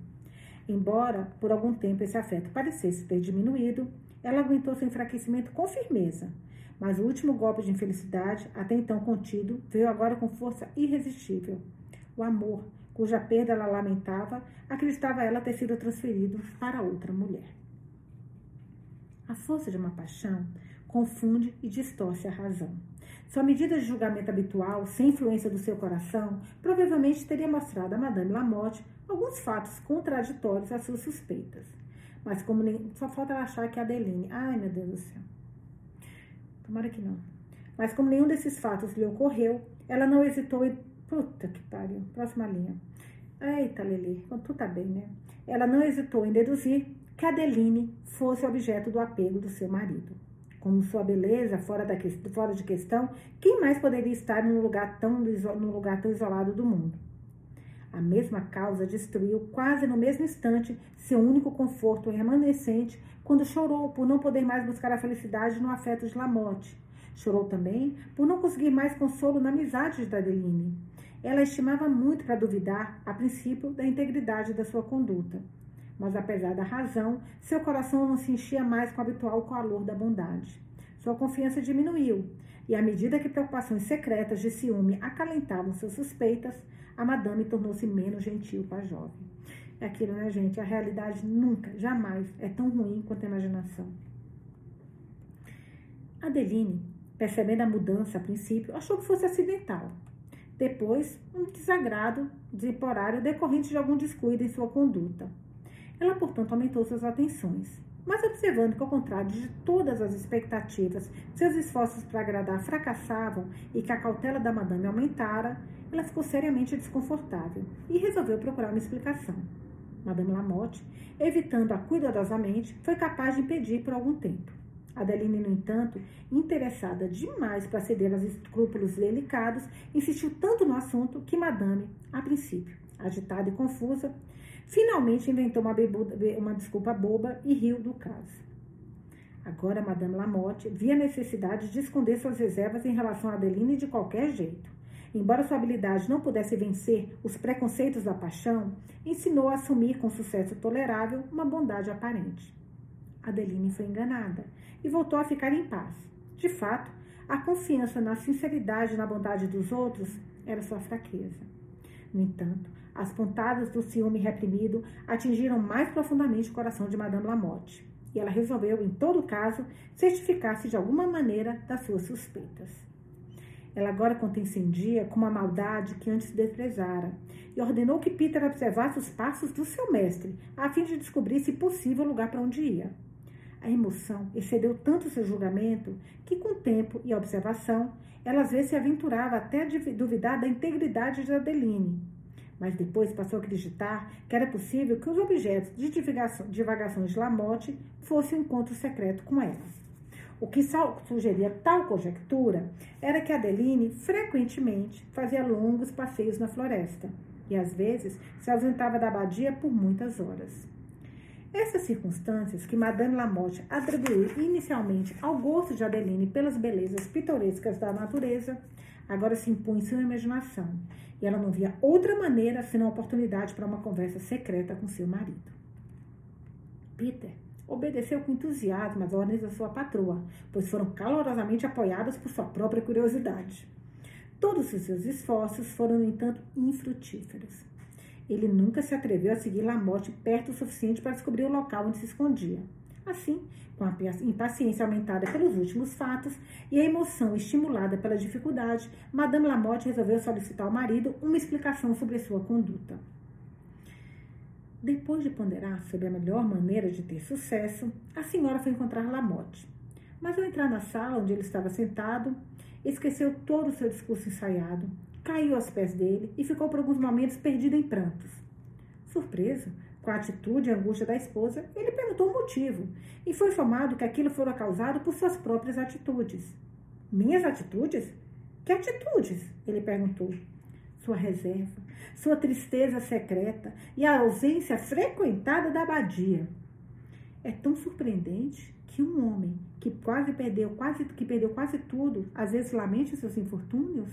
Embora, por algum tempo, esse afeto parecesse ter diminuído, ela aguentou seu enfraquecimento com firmeza. Mas o último golpe de infelicidade, até então contido, veio agora com força irresistível. O amor, cuja perda ela lamentava, acreditava ela ter sido transferido para outra mulher. A força de uma paixão confunde e distorce a razão. Sua medida de julgamento habitual, sem influência do seu coração, provavelmente teria mostrado a Madame Lamotte alguns fatos contraditórios às suas suspeitas. Mas como nem, só falta ela achar que a Adeline. Ai, meu Deus do céu. Tomara que não. Mas como nenhum desses fatos lhe ocorreu, ela não hesitou em. Puta que pariu. Próxima linha. Eita, Lili, tu tá bem, né? Ela não hesitou em deduzir que Adeline fosse objeto do apego do seu marido. Como sua beleza fora, da, fora de questão, quem mais poderia estar num lugar, tão, num lugar tão isolado do mundo? A mesma causa destruiu quase no mesmo instante seu único conforto remanescente quando chorou por não poder mais buscar a felicidade no afeto de Lamotte. Chorou também por não conseguir mais consolo na amizade de Adeline. Ela estimava muito para duvidar, a princípio, da integridade da sua conduta. Mas apesar da razão, seu coração não se enchia mais com o habitual calor da bondade. Sua confiança diminuiu, e à medida que preocupações secretas de ciúme acalentavam suas suspeitas, a madame tornou-se menos gentil com a jovem. É aquilo, né, gente? A realidade nunca, jamais é tão ruim quanto a imaginação. Adeline, percebendo a mudança a princípio, achou que fosse acidental. Depois, um desagrado temporário decorrente de algum descuido em sua conduta. Ela, portanto, aumentou suas atenções. Mas observando que, ao contrário de todas as expectativas, seus esforços para agradar fracassavam e que a cautela da madame aumentara, ela ficou seriamente desconfortável e resolveu procurar uma explicação. Madame Lamotte, evitando-a cuidadosamente, foi capaz de impedir por algum tempo. Adeline, no entanto, interessada demais para ceder aos escrúpulos delicados, insistiu tanto no assunto que Madame, a princípio, agitada e confusa, finalmente inventou uma, bebuda, uma desculpa boba e riu do caso. Agora, Madame Lamotte via necessidade de esconder suas reservas em relação a Adeline de qualquer jeito. Embora sua habilidade não pudesse vencer os preconceitos da paixão, ensinou a assumir com sucesso tolerável uma bondade aparente. Adeline foi enganada e voltou a ficar em paz. De fato, a confiança na sinceridade e na bondade dos outros era sua fraqueza. No entanto, as pontadas do ciúme reprimido atingiram mais profundamente o coração de Madame Lamotte, e ela resolveu, em todo caso, certificar-se de alguma maneira das suas suspeitas. Ela agora contencendia com uma maldade que antes desprezara e ordenou que Peter observasse os passos do seu mestre, a fim de descobrir, se possível, o lugar para onde ia. A emoção excedeu tanto seu julgamento que, com o tempo e a observação, ela às vezes se aventurava até a duvidar da integridade de Adeline. Mas depois passou a acreditar que era possível que os objetos de divagações de Lamotte fossem um encontro secreto com ela. O que sugeria tal conjectura era que Adeline frequentemente fazia longos passeios na floresta e às vezes se ausentava da abadia por muitas horas. Essas circunstâncias que Madame Lamotte atribuiu inicialmente ao gosto de Adeline pelas belezas pitorescas da natureza, agora se impunham em sua imaginação, e ela não via outra maneira senão oportunidade para uma conversa secreta com seu marido. Peter obedeceu com entusiasmo às ordens da sua patroa, pois foram calorosamente apoiadas por sua própria curiosidade. Todos os seus esforços foram, no entanto, infrutíferos. Ele nunca se atreveu a seguir Lamotte perto o suficiente para descobrir o local onde se escondia. Assim, com a impaciência aumentada pelos últimos fatos e a emoção estimulada pela dificuldade, Madame Lamotte resolveu solicitar ao marido uma explicação sobre sua conduta. Depois de ponderar sobre a melhor maneira de ter sucesso, a senhora foi encontrar Lamotte. Mas ao entrar na sala onde ele estava sentado, esqueceu todo o seu discurso ensaiado, caiu aos pés dele e ficou por alguns momentos perdido em prantos. Surpreso com a atitude e angústia da esposa, ele perguntou o motivo e foi informado que aquilo fora causado por suas próprias atitudes. Minhas atitudes? Que atitudes? Ele perguntou sua reserva, sua tristeza secreta e a ausência frequentada da abadia. É tão surpreendente que um homem que quase perdeu, quase que perdeu quase tudo, às vezes lamente seus infortúnios,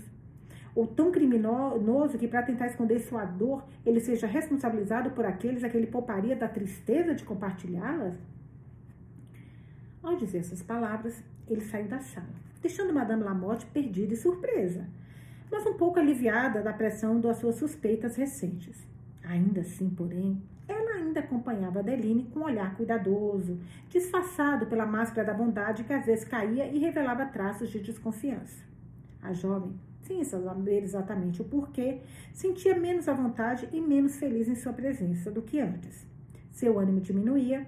ou tão criminoso que para tentar esconder sua dor, ele seja responsabilizado por aqueles a que ele pouparia da tristeza de compartilhá-las? Ao dizer essas palavras, ele saiu da sala, deixando Madame Lamotte perdida e surpresa mas um pouco aliviada da pressão das suas suspeitas recentes. Ainda assim, porém, ela ainda acompanhava Adeline com um olhar cuidadoso, disfarçado pela máscara da bondade que às vezes caía e revelava traços de desconfiança. A jovem, sem saber exatamente o porquê, sentia menos à vontade e menos feliz em sua presença do que antes. Seu ânimo diminuía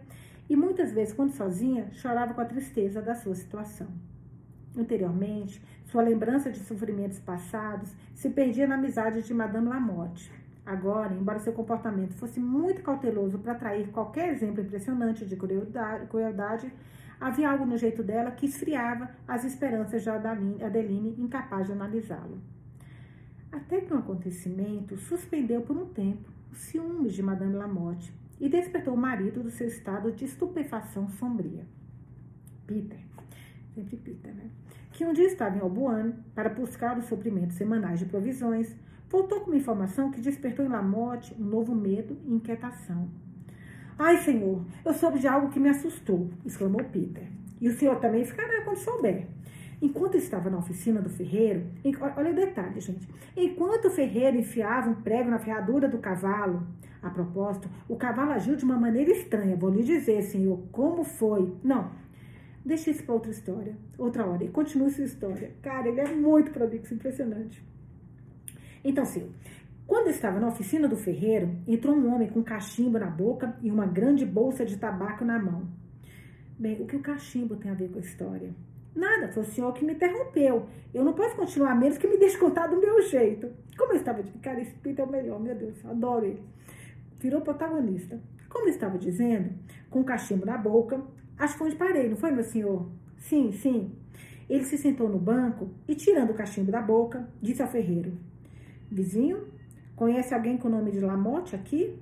e muitas vezes, quando sozinha, chorava com a tristeza da sua situação. Anteriormente, Sua lembrança de sofrimentos passados se perdia na amizade de Madame Lamotte. Agora, embora seu comportamento fosse muito cauteloso para atrair qualquer exemplo impressionante de crueldade, havia algo no jeito dela que esfriava as esperanças de Adeline, incapaz de analisá-lo. Até que um acontecimento suspendeu por um tempo os ciúmes de Madame Lamotte e despertou o marido do seu estado de estupefação sombria. Peter, sempre Peter, né? Que um dia estava em Albuane para buscar os suprimentos semanais de provisões, voltou com uma informação que despertou em Lamotte um novo medo e inquietação. Ai, senhor, eu soube de algo que me assustou, exclamou Peter. E o senhor também ficará quando souber. Enquanto estava na oficina do ferreiro, olha o detalhe, gente. Enquanto o ferreiro enfiava um prego na ferradura do cavalo, a propósito, o cavalo agiu de uma maneira estranha. Vou lhe dizer, senhor, como foi. Não, deixa isso para outra história, outra hora. E continue sua história. Cara, ele é muito prolixo, impressionante. Então, senhor, quando estava na oficina do ferreiro, entrou um homem com cachimbo na boca e uma grande bolsa de tabaco na mão. Bem, o que o cachimbo tem a ver com a história? Nada, foi o senhor que me interrompeu. Eu não posso continuar menos que me deixe contar do meu jeito. Como eu estava dizendo, cara, esse é o melhor, meu Deus, adoro ele. Virou protagonista. Como eu estava dizendo, com o cachimbo na boca, acho que foi onde parei, não foi, meu senhor? Sim, sim. Ele se sentou no banco e, tirando o cachimbo da boca, disse ao ferreiro: Vizinho, conhece alguém com o nome de Lamotte aqui?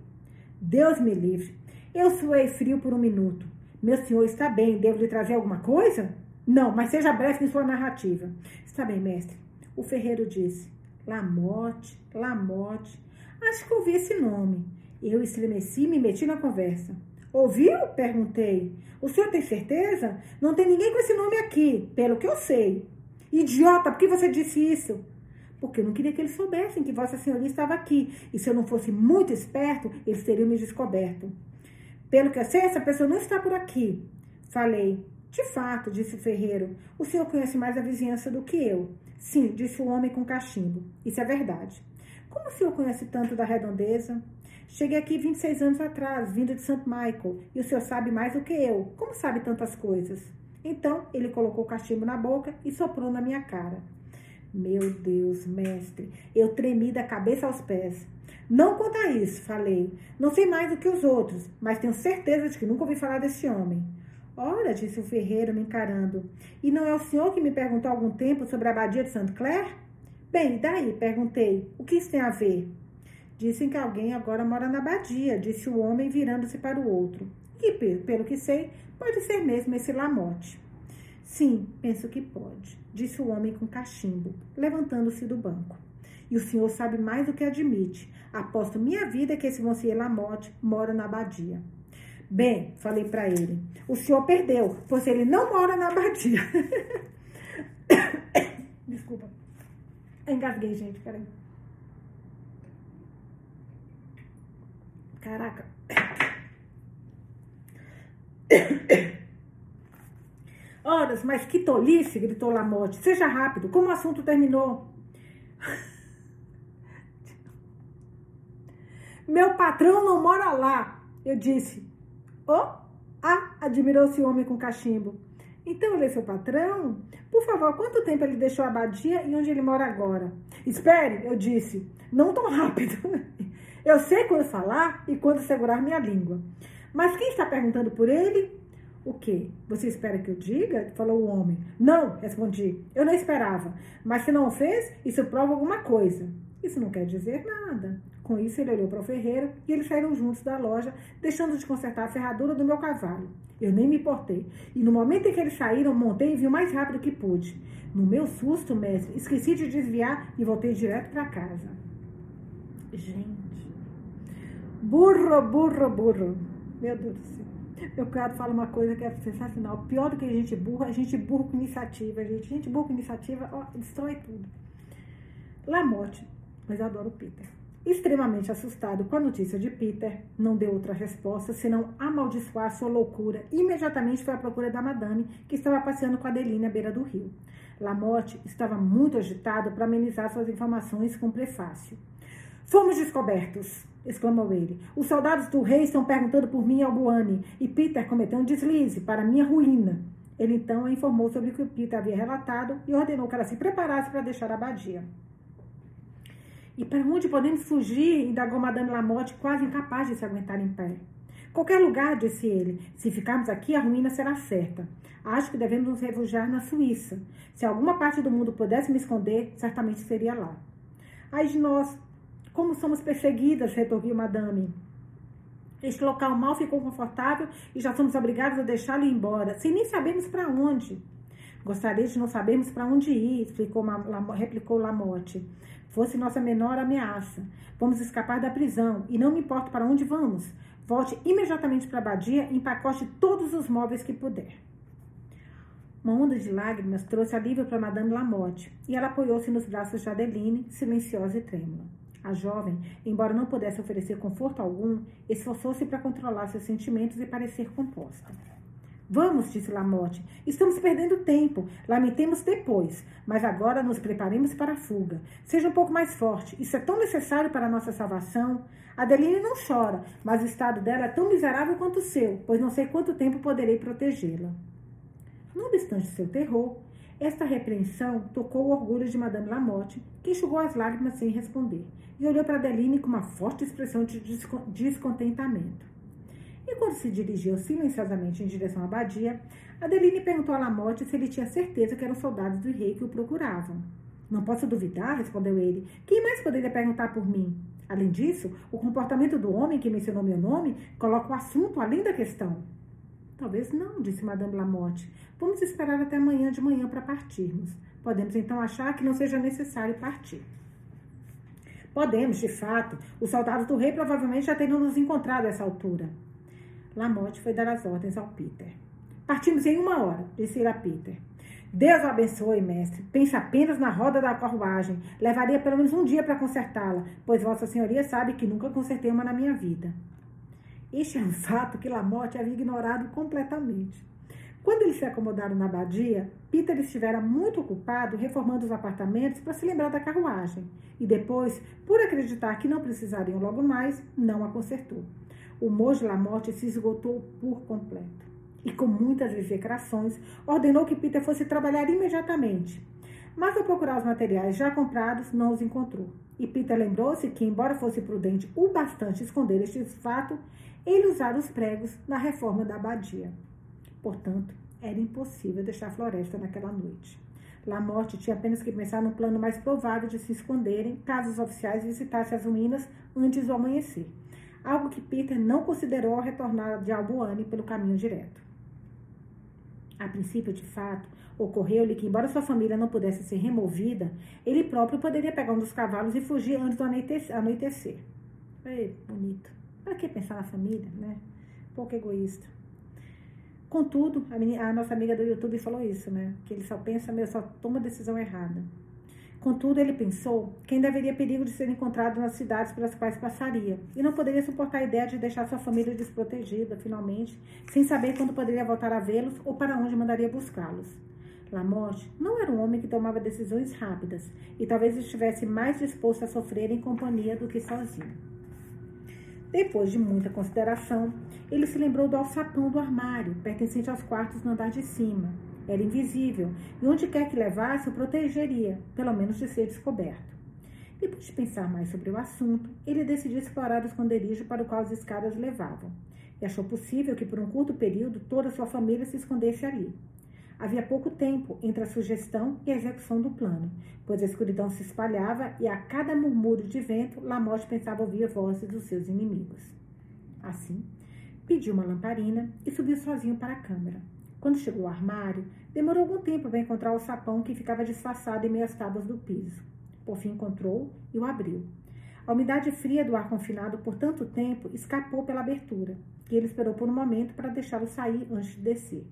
Deus me livre. Eu suei frio por um minuto. Meu senhor está bem, devo lhe trazer alguma coisa? Não, mas seja breve em sua narrativa. Está bem, mestre. O ferreiro disse: Lamote, Lamote. Acho que ouvi esse nome. Eu estremeci e me meti na conversa. Ouviu? Perguntei. O senhor tem certeza? Não tem ninguém com esse nome aqui, pelo que eu sei. Idiota, por que você disse isso? Porque eu não queria que eles soubessem que Vossa Senhoria estava aqui. E se eu não fosse muito esperto, eles teriam me descoberto. Pelo que eu sei, essa pessoa não está por aqui. Falei. De fato, disse o ferreiro, o senhor conhece mais a vizinhança do que eu. Sim, disse o homem com cachimbo. Isso é verdade. Como o senhor conhece tanto da redondeza? Cheguei aqui 26 anos atrás, vindo de St. Michael, e o senhor sabe mais do que eu. Como sabe tantas coisas? Então, ele colocou o cachimbo na boca e soprou na minha cara. Meu Deus, mestre, eu tremi da cabeça aos pés. Não conta isso, falei. Não sei mais do que os outros, mas tenho certeza de que nunca ouvi falar desse homem. Ora, disse o ferreiro me encarando, e não é o senhor que me perguntou algum tempo sobre a abadia de Saint Clair? Bem, daí? Perguntei. O que isso tem a ver? Dizem que alguém agora mora na abadia, disse o homem, virando-se para o outro. E, pelo que sei, pode ser mesmo esse Lamote. Sim, penso que pode, disse o homem com cachimbo, levantando-se do banco. E o senhor sabe mais do que admite. Aposto minha vida que esse Monsieur Lamotte mora na abadia. Bem, falei para ele, o senhor perdeu, pois ele não mora na abadia. Desculpa. Engasguei, gente, peraí. Caraca. Horas, mas que tolice, gritou Lamotte. Seja rápido, como o assunto terminou? Meu patrão não mora lá, eu disse. Oh, ah, admirou-se o homem com cachimbo. Então ele é seu patrão? Por favor, quanto tempo ele deixou a abadia e onde ele mora agora? Espere, eu disse. Não tão rápido. Eu sei quando falar e quando segurar minha língua. Mas quem está perguntando por ele? O quê? Você espera que eu diga? Falou o homem. Não, respondi. Eu não esperava. Mas se não fez, isso prova alguma coisa. Isso não quer dizer nada. Com isso, ele olhou para o ferreiro e eles saíram juntos da loja, deixando de consertar a ferradura do meu cavalo. Eu nem me importei. E no momento em que eles saíram, montei e vi o mais rápido que pude. No meu susto, mestre, esqueci de desviar e voltei direto para casa. Gente. Burro, burro, burro. Meu Deus do céu. Meu cunhado fala uma coisa que é sensacional. Pior do que a gente burra, a gente burra com iniciativa, gente. A gente burra com iniciativa, ó, destrói tudo. Lamote. Mas adoro Peter. Extremamente assustado com a notícia de Peter, não deu outra resposta senão amaldiçoar sua loucura. Imediatamente foi à procura da madame, que estava passeando com Adeline à beira do rio. Lamotte estava muito agitado para amenizar suas informações com prefácio. Fomos descobertos, exclamou ele. Os soldados do rei estão perguntando por mim e Albuane, e Peter cometeu um deslize para minha ruína. Ele então a informou sobre o que Peter havia relatado e ordenou que ela se preparasse para deixar a abadia. E para onde podemos fugir? indagou Madame Lamotte, quase incapaz de se aguentar em pé. Qualquer lugar, disse ele. Se ficarmos aqui, a ruína será certa. Acho que devemos nos refugiar na Suíça. Se alguma parte do mundo pudesse me esconder, certamente seria lá. Ai de nós, como somos perseguidas, retorquiu Madame. Este local mal ficou confortável e já somos obrigados a deixá-lo embora, sem nem sabermos para onde. Gostaria de não sabermos para onde ir, explicou, replicou Lamotte. Fosse nossa menor ameaça. Vamos escapar da prisão e não me importo para onde vamos. Volte imediatamente para a abadia e empacote todos os móveis que puder. Uma onda de lágrimas trouxe alívio para Madame Lamotte e ela apoiou-se nos braços de Adeline, silenciosa e trêmula. A jovem, embora não pudesse oferecer conforto algum, esforçou-se para controlar seus sentimentos e parecer composta. Vamos, disse Lamotte. Estamos perdendo tempo. Lamentemos depois, mas agora nos preparemos para a fuga. Seja um pouco mais forte. Isso é tão necessário para a nossa salvação. Adeline não chora, mas o estado dela é tão miserável quanto o seu, pois não sei quanto tempo poderei protegê-la. Não obstante seu terror, esta repreensão tocou o orgulho de Madame Lamotte, que enxugou as lágrimas sem responder, e olhou para Adeline com uma forte expressão de descontentamento. E quando se dirigiu silenciosamente em direção à abadia, Adeline perguntou a Lamotte se ele tinha certeza que eram soldados do rei que o procuravam. Não posso duvidar, respondeu ele. Quem mais poderia perguntar por mim? Além disso, o comportamento do homem que mencionou meu nome coloca o assunto além da questão. Talvez não, disse Madame Lamotte. Vamos esperar até amanhã de manhã para partirmos. Podemos então achar que não seja necessário partir. Podemos, de fato. Os soldados do rei provavelmente já teriam nos encontrado a essa altura. Lamotte foi dar as ordens ao Peter. Partimos em uma hora, disse ele a Peter. Deus o abençoe, mestre. Pense apenas na roda da carruagem. Levaria pelo menos um dia para consertá-la, pois Vossa Senhoria sabe que nunca consertei uma na minha vida. Este é um fato que Lamotte havia ignorado completamente. Quando eles se acomodaram na abadia, Peter estivera muito ocupado reformando os apartamentos para se lembrar da carruagem e depois, por acreditar que não precisariam logo mais, não a consertou. O mojo Lamotte se esgotou por completo e, com muitas execrações, ordenou que Peter fosse trabalhar imediatamente. Mas, ao procurar os materiais já comprados, não os encontrou. E Peter lembrou-se que, embora fosse prudente o bastante esconder este fato, ele usara os pregos na reforma da abadia. Portanto, era impossível deixar a floresta naquela noite. Lamotte tinha apenas que pensar no plano mais provável de se esconderem caso os oficiais visitassem as ruínas antes do amanhecer, algo que Peter não considerou ao retornar de Albuane pelo caminho direto. A princípio, de fato, ocorreu-lhe que, embora sua família não pudesse ser removida, ele próprio poderia pegar um dos cavalos e fugir antes do anoitecer. Ei, bonito. Para que pensar na família, né? Pouco egoísta. Contudo, a, minha, a, nossa amiga do YouTube falou isso, né? Que ele só pensa, meu, só toma decisão errada. Contudo, ele pensou que ainda haveria perigo de ser encontrado nas cidades pelas quais passaria, e não poderia suportar a ideia de deixar sua família desprotegida, finalmente, sem saber quando poderia voltar a vê-los ou para onde mandaria buscá-los. Lamotte não era um homem que tomava decisões rápidas, e talvez estivesse mais disposto a sofrer em companhia do que sozinho. Depois de muita consideração, ele se lembrou do alçapão do armário, pertencente aos quartos no andar de cima. Era invisível, e onde quer que levasse, o protegeria, pelo menos de ser descoberto. Depois de pensar mais sobre o assunto, ele decidiu explorar o esconderijo para o qual as escadas levavam, e achou possível que, por um curto período, toda a sua família se escondesse ali. Havia pouco tempo entre a sugestão e a execução do plano, pois a escuridão se espalhava e a cada murmúrio de vento, Lamotte pensava ouvir vozes dos seus inimigos. Assim, pediu uma lamparina e subiu sozinho para a câmara. Quando chegou ao armário, demorou algum tempo para encontrar o sapão que ficava disfarçado em meio às tábuas do piso. Por fim encontrou e o abriu. A umidade fria do ar confinado por tanto tempo escapou pela abertura, e ele esperou por um momento para deixá-lo sair antes de descer.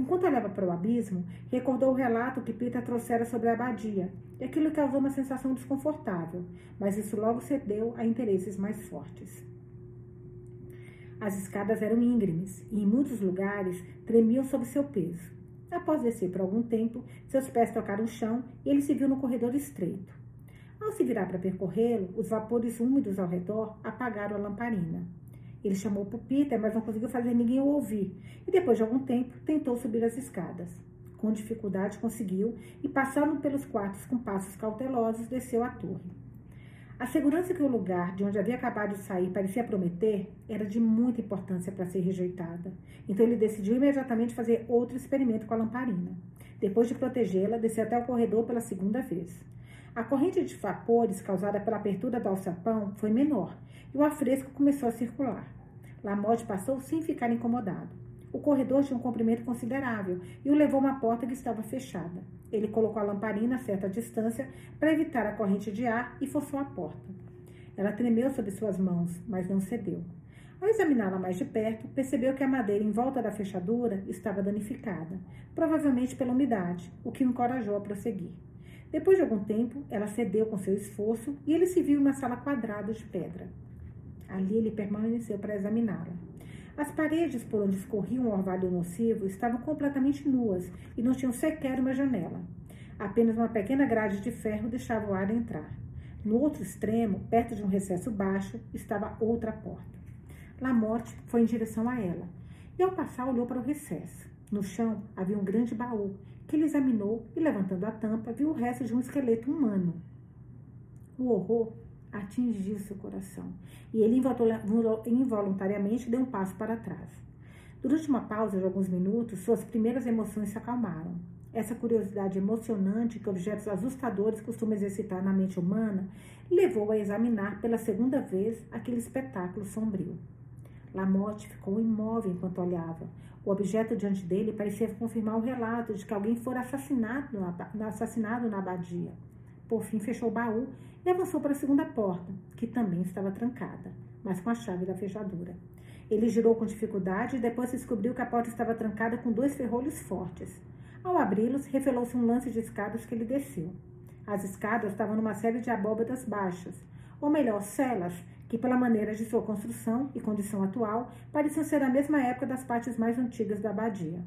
Enquanto olhava para o abismo, recordou o relato que Peter trouxera sobre a abadia, e aquilo causou uma sensação desconfortável, mas isso logo cedeu a interesses mais fortes. As escadas eram íngremes e, em muitos lugares, tremiam sob seu peso. Após descer por algum tempo, seus pés tocaram o chão e ele se viu no corredor estreito. Ao se virar para percorrê-lo, os vapores úmidos ao redor apagaram a lamparina. Ele chamou Peter, mas não conseguiu fazer ninguém o ouvir, e depois de algum tempo tentou subir as escadas. Com dificuldade conseguiu, e passando pelos quartos com passos cautelosos, desceu a torre. A segurança que o lugar de onde havia acabado de sair parecia prometer era de muita importância para ser rejeitada. Então ele decidiu imediatamente fazer outro experimento com a lamparina. Depois de protegê-la, desceu até o corredor pela segunda vez. A corrente de vapores causada pela abertura do alçapão foi menor e o afresco começou a circular. Lamotte passou sem ficar incomodado. O corredor tinha um comprimento considerável e o levou a uma porta que estava fechada. Ele colocou a lamparina a certa distância para evitar a corrente de ar e forçou a porta. Ela tremeu sob suas mãos, mas não cedeu. Ao examiná-la mais de perto, percebeu que a madeira em volta da fechadura estava danificada, provavelmente pela umidade, o que o encorajou a prosseguir. Depois de algum tempo, ela cedeu com seu esforço e ele se viu em uma sala quadrada de pedra. Ali ele permaneceu para examiná-la. As paredes por onde escorria um orvalho nocivo estavam completamente nuas e não tinham sequer uma janela. Apenas uma pequena grade de ferro deixava o ar entrar. No outro extremo, perto de um recesso baixo, estava outra porta. Lamotte foi em direção a ela e, ao passar, olhou para o recesso. No chão havia um grande baú que ele examinou e, levantando a tampa, viu o resto de um esqueleto humano. O horror atingiu seu coração e ele involuntariamente deu um passo para trás. Durante uma pausa de alguns minutos, suas primeiras emoções se acalmaram. Essa curiosidade emocionante que objetos assustadores costumam exercitar na mente humana levou a examinar pela segunda vez aquele espetáculo sombrio. Lamotte ficou imóvel enquanto olhava. O objeto diante dele parecia confirmar o relato de que alguém fora assassinado, assassinado na abadia. Por fim, fechou o baú e avançou para a segunda porta, que também estava trancada, mas com a chave da fechadura. Ele girou com dificuldade e depois descobriu que a porta estava trancada com dois ferrolhos fortes. Ao abri-los, revelou-se um lance de escadas que ele desceu. As escadas estavam numa série de abóbadas baixas, ou melhor, celas, que pela maneira de sua construção e condição atual, pareciam ser da mesma época das partes mais antigas da abadia.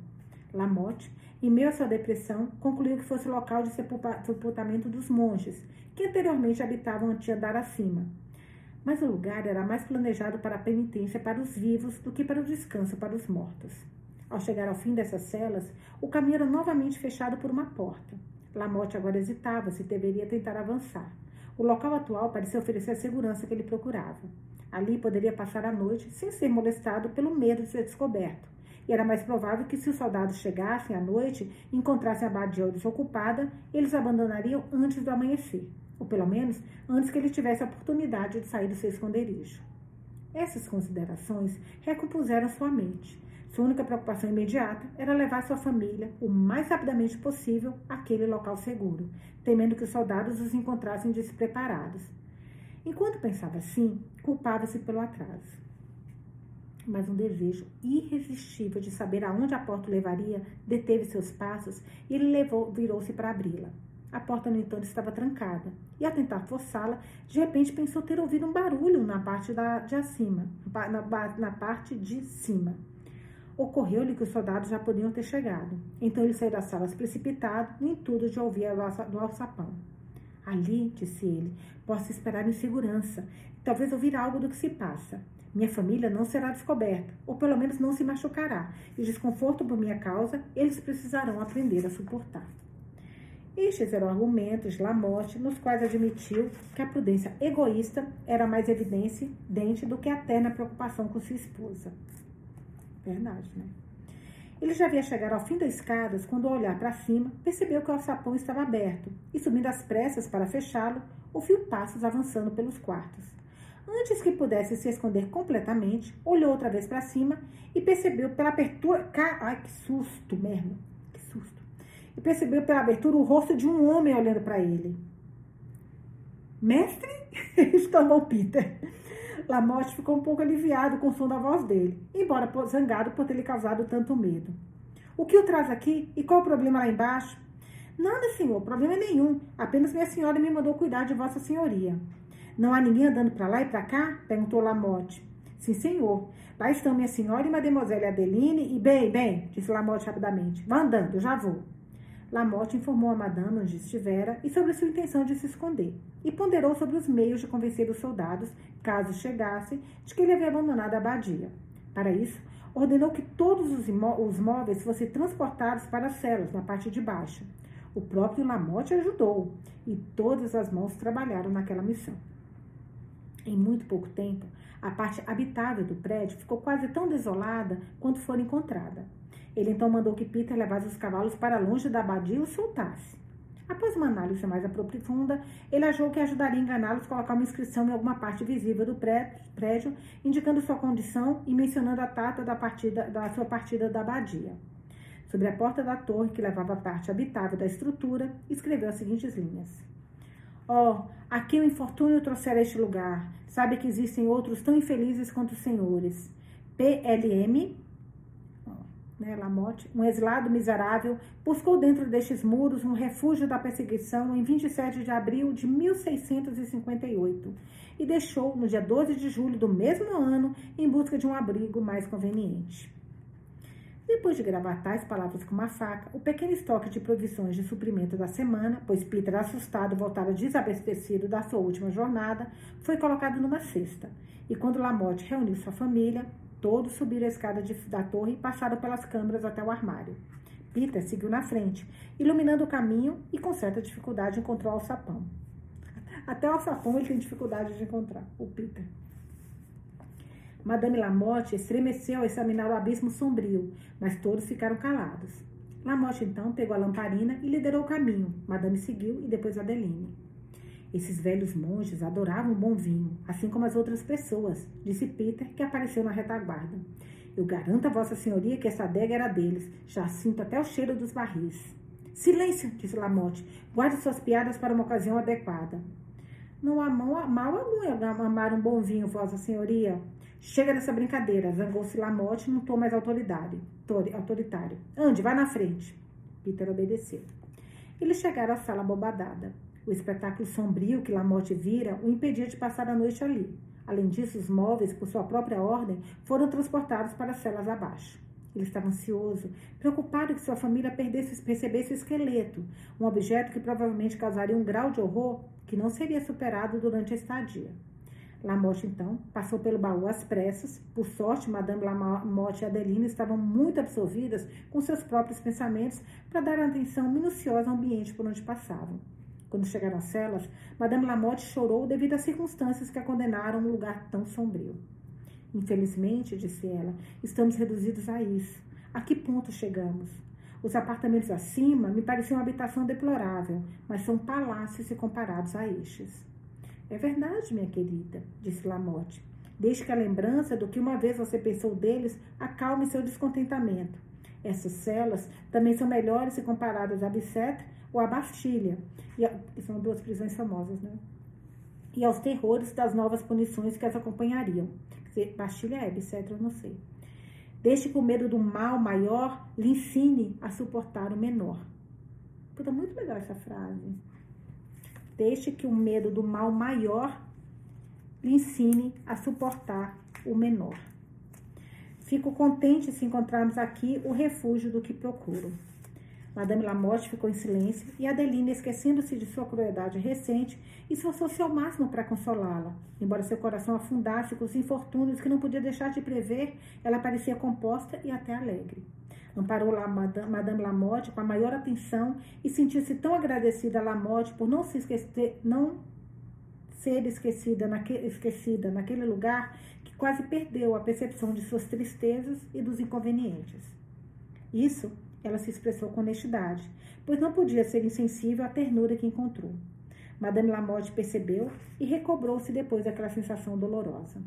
Lamotte, em meio à sua depressão, concluiu que fosse o local de sepultamento dos monges, que anteriormente habitavam o andar acima. Mas o lugar era mais planejado para a penitência para os vivos do que para o descanso para os mortos. Ao chegar ao fim dessas celas, o caminho era novamente fechado por uma porta. Lamotte agora hesitava se deveria tentar avançar. O local atual parecia oferecer a segurança que ele procurava. Ali poderia passar a noite sem ser molestado pelo medo de ser descoberto. E era mais provável que, se os soldados chegassem à noite e encontrassem a abadia desocupada, eles abandonariam antes do amanhecer, ou pelo menos antes que ele tivesse a oportunidade de sair do seu esconderijo. Essas considerações recompuseram sua mente. Sua única preocupação imediata era levar sua família o mais rapidamente possível àquele local seguro, temendo que os soldados os encontrassem despreparados. Enquanto pensava assim, culpava-se pelo atraso. Mas um desejo irresistível de saber aonde a porta levaria deteve seus passos e ele virou-se para abri-la. A porta, no entanto, estava trancada, e ao tentar forçá-la, de repente pensou ter ouvido um barulho na parte da, de acima, na, na parte de cima. Ocorreu-lhe que os soldados já podiam ter chegado. Então ele saiu das salas precipitado, nem tudo de ouvir do alçapão. Ali, disse ele, posso esperar em segurança, talvez ouvir algo do que se passa. Minha família não será descoberta, ou pelo menos não se machucará, e desconforto por minha causa eles precisarão aprender a suportar. Estes eram argumentos de Lamotte, nos quais admitiu que a prudência egoísta era mais evidente do que a terna preocupação com sua esposa. Verdade, né? Ele já havia chegado ao fim das escadas quando, ao olhar para cima, percebeu que o alçapão estava aberto e, subindo às pressas para fechá-lo, ouviu passos avançando pelos quartos. Antes que pudesse se esconder completamente, olhou outra vez para cima e percebeu pela abertura. Ai, que susto mesmo! Que susto! E percebeu pela abertura o rosto de um homem olhando para ele. Mestre? exclamou Peter. Lamotte ficou um pouco aliviado com o som da voz dele, embora zangado por ter lhe causado tanto medo. O que o traz aqui e qual o problema lá embaixo? Nada, senhor, problema nenhum. Apenas minha senhora me mandou cuidar de vossa senhoria. Não há ninguém andando para lá e para cá? perguntou Lamotte. Sim, senhor. Lá estão minha senhora e mademoiselle Adeline e bem, bem, disse Lamotte rapidamente. Vá andando, eu já vou. Lamotte informou a madame onde estivera e sobre sua intenção de se esconder, e ponderou sobre os meios de convencer os soldados, caso chegassem, de que ele havia abandonado a abadia. Para isso, ordenou que todos os, os móveis fossem transportados para as celas, na parte de baixo. O próprio Lamotte ajudou, e todas as mãos trabalharam naquela missão. Em muito pouco tempo, a parte habitável do prédio ficou quase tão desolada quanto for encontrada. Ele então mandou que Peter levasse os cavalos para longe da abadia e os soltasse. Após uma análise mais profunda, ele achou que ajudaria a enganá-los colocar uma inscrição em alguma parte visível do prédio, indicando sua condição e mencionando a data da, partida, da sua partida da abadia. Sobre a porta da torre, que levava a parte habitável da estrutura, escreveu as seguintes linhas. Ó, oh, aqui o infortúnio trouxera este lugar. Sabe que existem outros tão infelizes quanto os senhores. PLM né, Lamotte, um exilado miserável, buscou dentro destes muros um refúgio da perseguição em 27 de abril de 1658 e deixou no dia 12 de julho do mesmo ano em busca de um abrigo mais conveniente. Depois de gravar tais palavras com uma faca, o pequeno estoque de provisões de suprimento da semana, pois Peter, assustado, voltara desabastecido da sua última jornada, foi colocado numa cesta. E quando Lamotte reuniu sua família, Todos subiram a escada de, da torre e passaram pelas câmaras até o armário. Peter seguiu na frente, iluminando o caminho e com certa dificuldade encontrou o alçapão. Até o alçapão ele tem dificuldade de encontrar, o Peter. Madame Lamotte estremeceu ao examinar o abismo sombrio, mas todos ficaram calados. Lamotte então pegou a lamparina e liderou o caminho. Madame seguiu e depois Adeline. Esses velhos monges adoravam bom vinho, assim como as outras pessoas, disse Peter, que apareceu na retaguarda. Eu garanto a Vossa Senhoria que essa adega era deles, já sinto até o cheiro dos barris. Silêncio, disse Lamotte. Guarde suas piadas para uma ocasião adequada. Não há mal, algum amar um bom vinho, Vossa Senhoria. Chega dessa brincadeira, zangou-se Lamotte num tom mais autoritário. Ande, vá na frente. Peter obedeceu. Eles chegaram à sala bobadada. O espetáculo sombrio que Lamotte vira o impedia de passar a noite ali. Além disso, os móveis, por sua própria ordem, foram transportados para as celas abaixo. Ele estava ansioso, preocupado que sua família perdesse, percebesse o esqueleto, um objeto que provavelmente causaria um grau de horror que não seria superado durante a estadia. Lamotte, então, passou pelo baú às pressas. Por sorte, Madame Lamotte e Adeline estavam muito absorvidas com seus próprios pensamentos para dar atenção minuciosa ao ambiente por onde passavam. Quando chegaram às celas, Madame Lamotte chorou devido às circunstâncias que a condenaram a um lugar tão sombrio. Infelizmente, disse ela, estamos reduzidos a isso. A que ponto chegamos? Os apartamentos acima me pareciam uma habitação deplorável, mas são palácios se comparados a estes. É verdade, minha querida, disse Lamotte. Desde que a lembrança do que uma vez você pensou deles acalme seu descontentamento. Essas celas também são melhores se comparadas a Bicêtre ou a Bastilha, que são duas prisões famosas, né? E aos terrores das novas punições que as acompanhariam. Quer dizer, Bastilha é, eu não sei. Deixe que o medo do mal maior lhe ensine a suportar o menor. Puta, muito legal essa frase. Deixe que o medo do mal maior lhe ensine a suportar o menor. Fico contente se encontrarmos aqui o refúgio do que procuro. Madame Lamotte ficou em silêncio e Adelina, esquecendo-se de sua crueldade recente, esforçou-se ao máximo para consolá-la. Embora seu coração afundasse com os infortúnios que não podia deixar de prever, ela parecia composta e até alegre. Amparou lá Madame Lamotte com a maior atenção e sentiu-se tão agradecida a Lamotte por não se esquecer, não ser esquecida, esquecida naquele lugar que quase perdeu a percepção de suas tristezas e dos inconvenientes. Isso ela se expressou com honestidade, pois não podia ser insensível à ternura que encontrou. Madame Lamotte percebeu e recobrou-se depois daquela sensação dolorosa.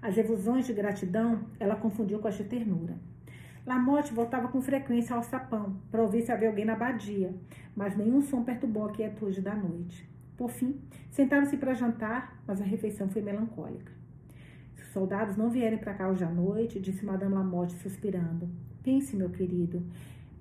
As evulsões de gratidão ela confundiu com as de ternura. Lamotte voltava com frequência ao sapão para ouvir se havia alguém na abadia, mas nenhum som perturbou a quietude da noite. Por fim, sentaram-se para jantar, mas a refeição foi melancólica. Se os soldados não vierem para cá hoje à noite, disse Madame Lamotte suspirando, Pense, meu querido.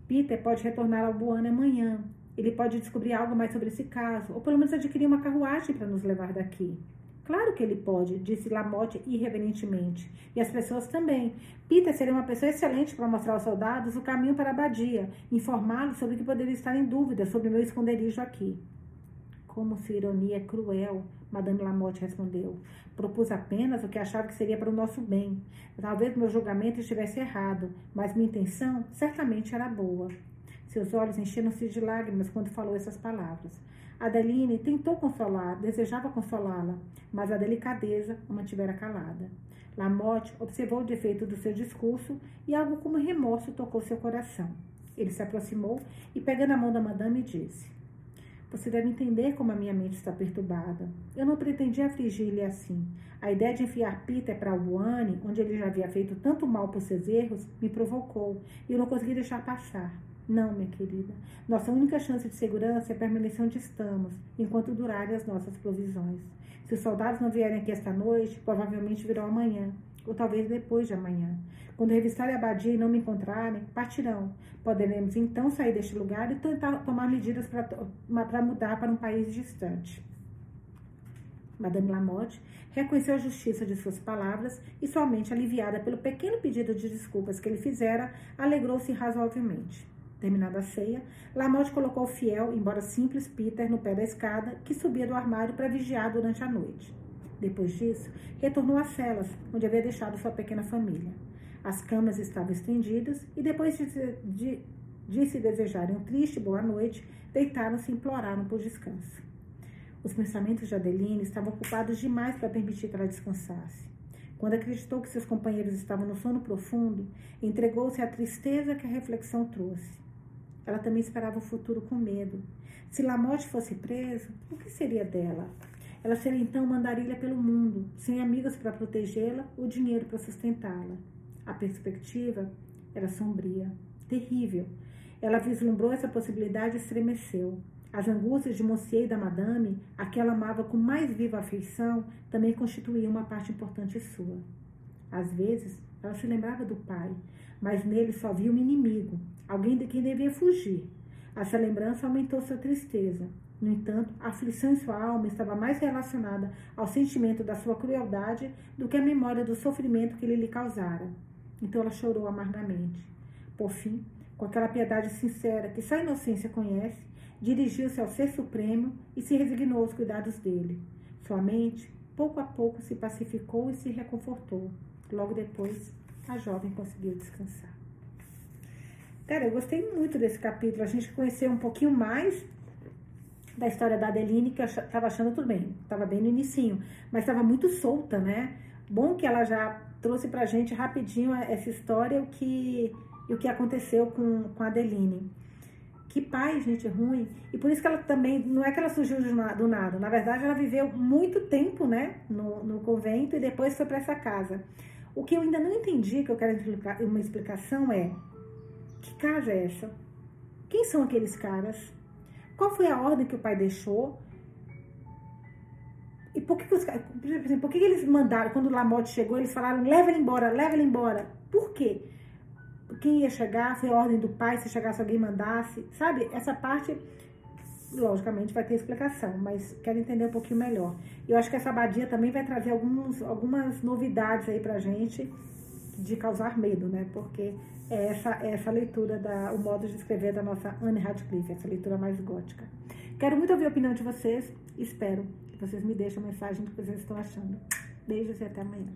Peter pode retornar ao Buana amanhã. Ele pode descobrir algo mais sobre esse caso, ou pelo menos adquirir uma carruagem para nos levar daqui. Claro que ele pode, disse Lamotte irreverentemente. E as pessoas também. Peter seria uma pessoa excelente para mostrar aos soldados o caminho para a abadia, informá-los sobre o que poderia estar em dúvida sobre o meu esconderijo aqui. Como sua ironia é cruel, Madame Lamotte respondeu. Propus apenas o que achava que seria para o nosso bem. Talvez meu julgamento estivesse errado, mas minha intenção certamente era boa. Seus olhos encheram-se de lágrimas quando falou essas palavras. Adeline tentou consolar, desejava consolá-la, mas a delicadeza a mantivera calada. Lamotte observou o defeito do seu discurso e algo como remorso tocou seu coração. Ele se aproximou e, pegando a mão da madame, disse: Você deve entender como a minha mente está perturbada. Eu não pretendia afligir-lhe assim. A ideia de enfiar Peter para Albuane, onde ele já havia feito tanto mal por seus erros, me provocou e eu não consegui deixar passar. Não, minha querida. Nossa única chance de segurança é permanecer onde estamos, enquanto durarem as nossas provisões. Se os soldados não vierem aqui esta noite, provavelmente virão amanhã, ou talvez depois de amanhã. Quando revistarem a abadia e não me encontrarem, partirão. Poderemos então sair deste lugar e tentar tomar medidas para mudar para um país distante. Madame Lamotte reconheceu a justiça de suas palavras e, somente aliviada pelo pequeno pedido de desculpas que ele fizera, alegrou-se razoavelmente. Terminada a ceia, Lamotte colocou o fiel, embora simples, Peter no pé da escada que subia do armário para vigiar durante a noite. Depois disso, retornou às celas, onde havia deixado sua pequena família. As camas estavam estendidas e, depois de, de, de se desejarem um triste boa noite, deitaram-se e imploraram por descanso. Os pensamentos de Adeline estavam ocupados demais para permitir que ela descansasse. Quando acreditou que seus companheiros estavam no sono profundo, entregou-se à tristeza que a reflexão trouxe. Ela também esperava o futuro com medo. Se Lamotte fosse preso, o que seria dela? Ela seria então uma andarilha pelo mundo, sem amigos para protegê-la ou dinheiro para sustentá-la. A perspectiva era sombria, terrível. Ela vislumbrou essa possibilidade e estremeceu. As angústias de Monsieur e da Madame, a que ela amava com mais viva afeição, também constituíam uma parte importante sua. Às vezes, ela se lembrava do pai, mas nele só via um inimigo, alguém de quem devia fugir. Essa lembrança aumentou sua tristeza. No entanto, a aflição em sua alma estava mais relacionada ao sentimento da sua crueldade do que à memória do sofrimento que ele lhe causara. Então ela chorou amargamente. Por fim, com aquela piedade sincera que só a inocência conhece, dirigiu-se ao Ser Supremo e se resignou aos cuidados dele. Sua mente, pouco a pouco, se pacificou e se reconfortou. Logo depois, a jovem conseguiu descansar. Cara, eu gostei muito desse capítulo. A gente conheceu um pouquinho mais da história da Adeline, que eu estava achando tudo bem, estava bem no inicinho, mas estava muito solta, né? Bom que ela já trouxe pra gente rapidinho essa história o que, o que aconteceu com, com a Adeline. Que pai, gente, ruim. E por isso que ela também, não é que ela surgiu do nada, na verdade ela viveu muito tempo, né, no, no convento e depois foi para essa casa. O que eu ainda não entendi, que eu quero explicar, uma explicação é: que casa é essa? Quem são aqueles caras? Qual foi a ordem que o pai deixou? E por que, que os por exemplo, por que, que eles mandaram, quando o Lamotte chegou, eles falaram, leva ele embora, leva ele embora. Por quê? Quem ia chegar, foi a ordem do pai, se chegasse alguém mandasse, sabe? Essa parte logicamente vai ter explicação, mas quero entender um pouquinho melhor. Eu acho que essa abadia também vai trazer alguns, algumas novidades aí pra gente de causar medo, né? Porque é essa, é essa leitura, da, o modo de escrever da nossa Anne Radcliffe, essa leitura mais gótica. Quero muito ouvir a opinião de vocês, espero vocês me deixem a mensagem do que vocês estão achando. Beijos e até amanhã.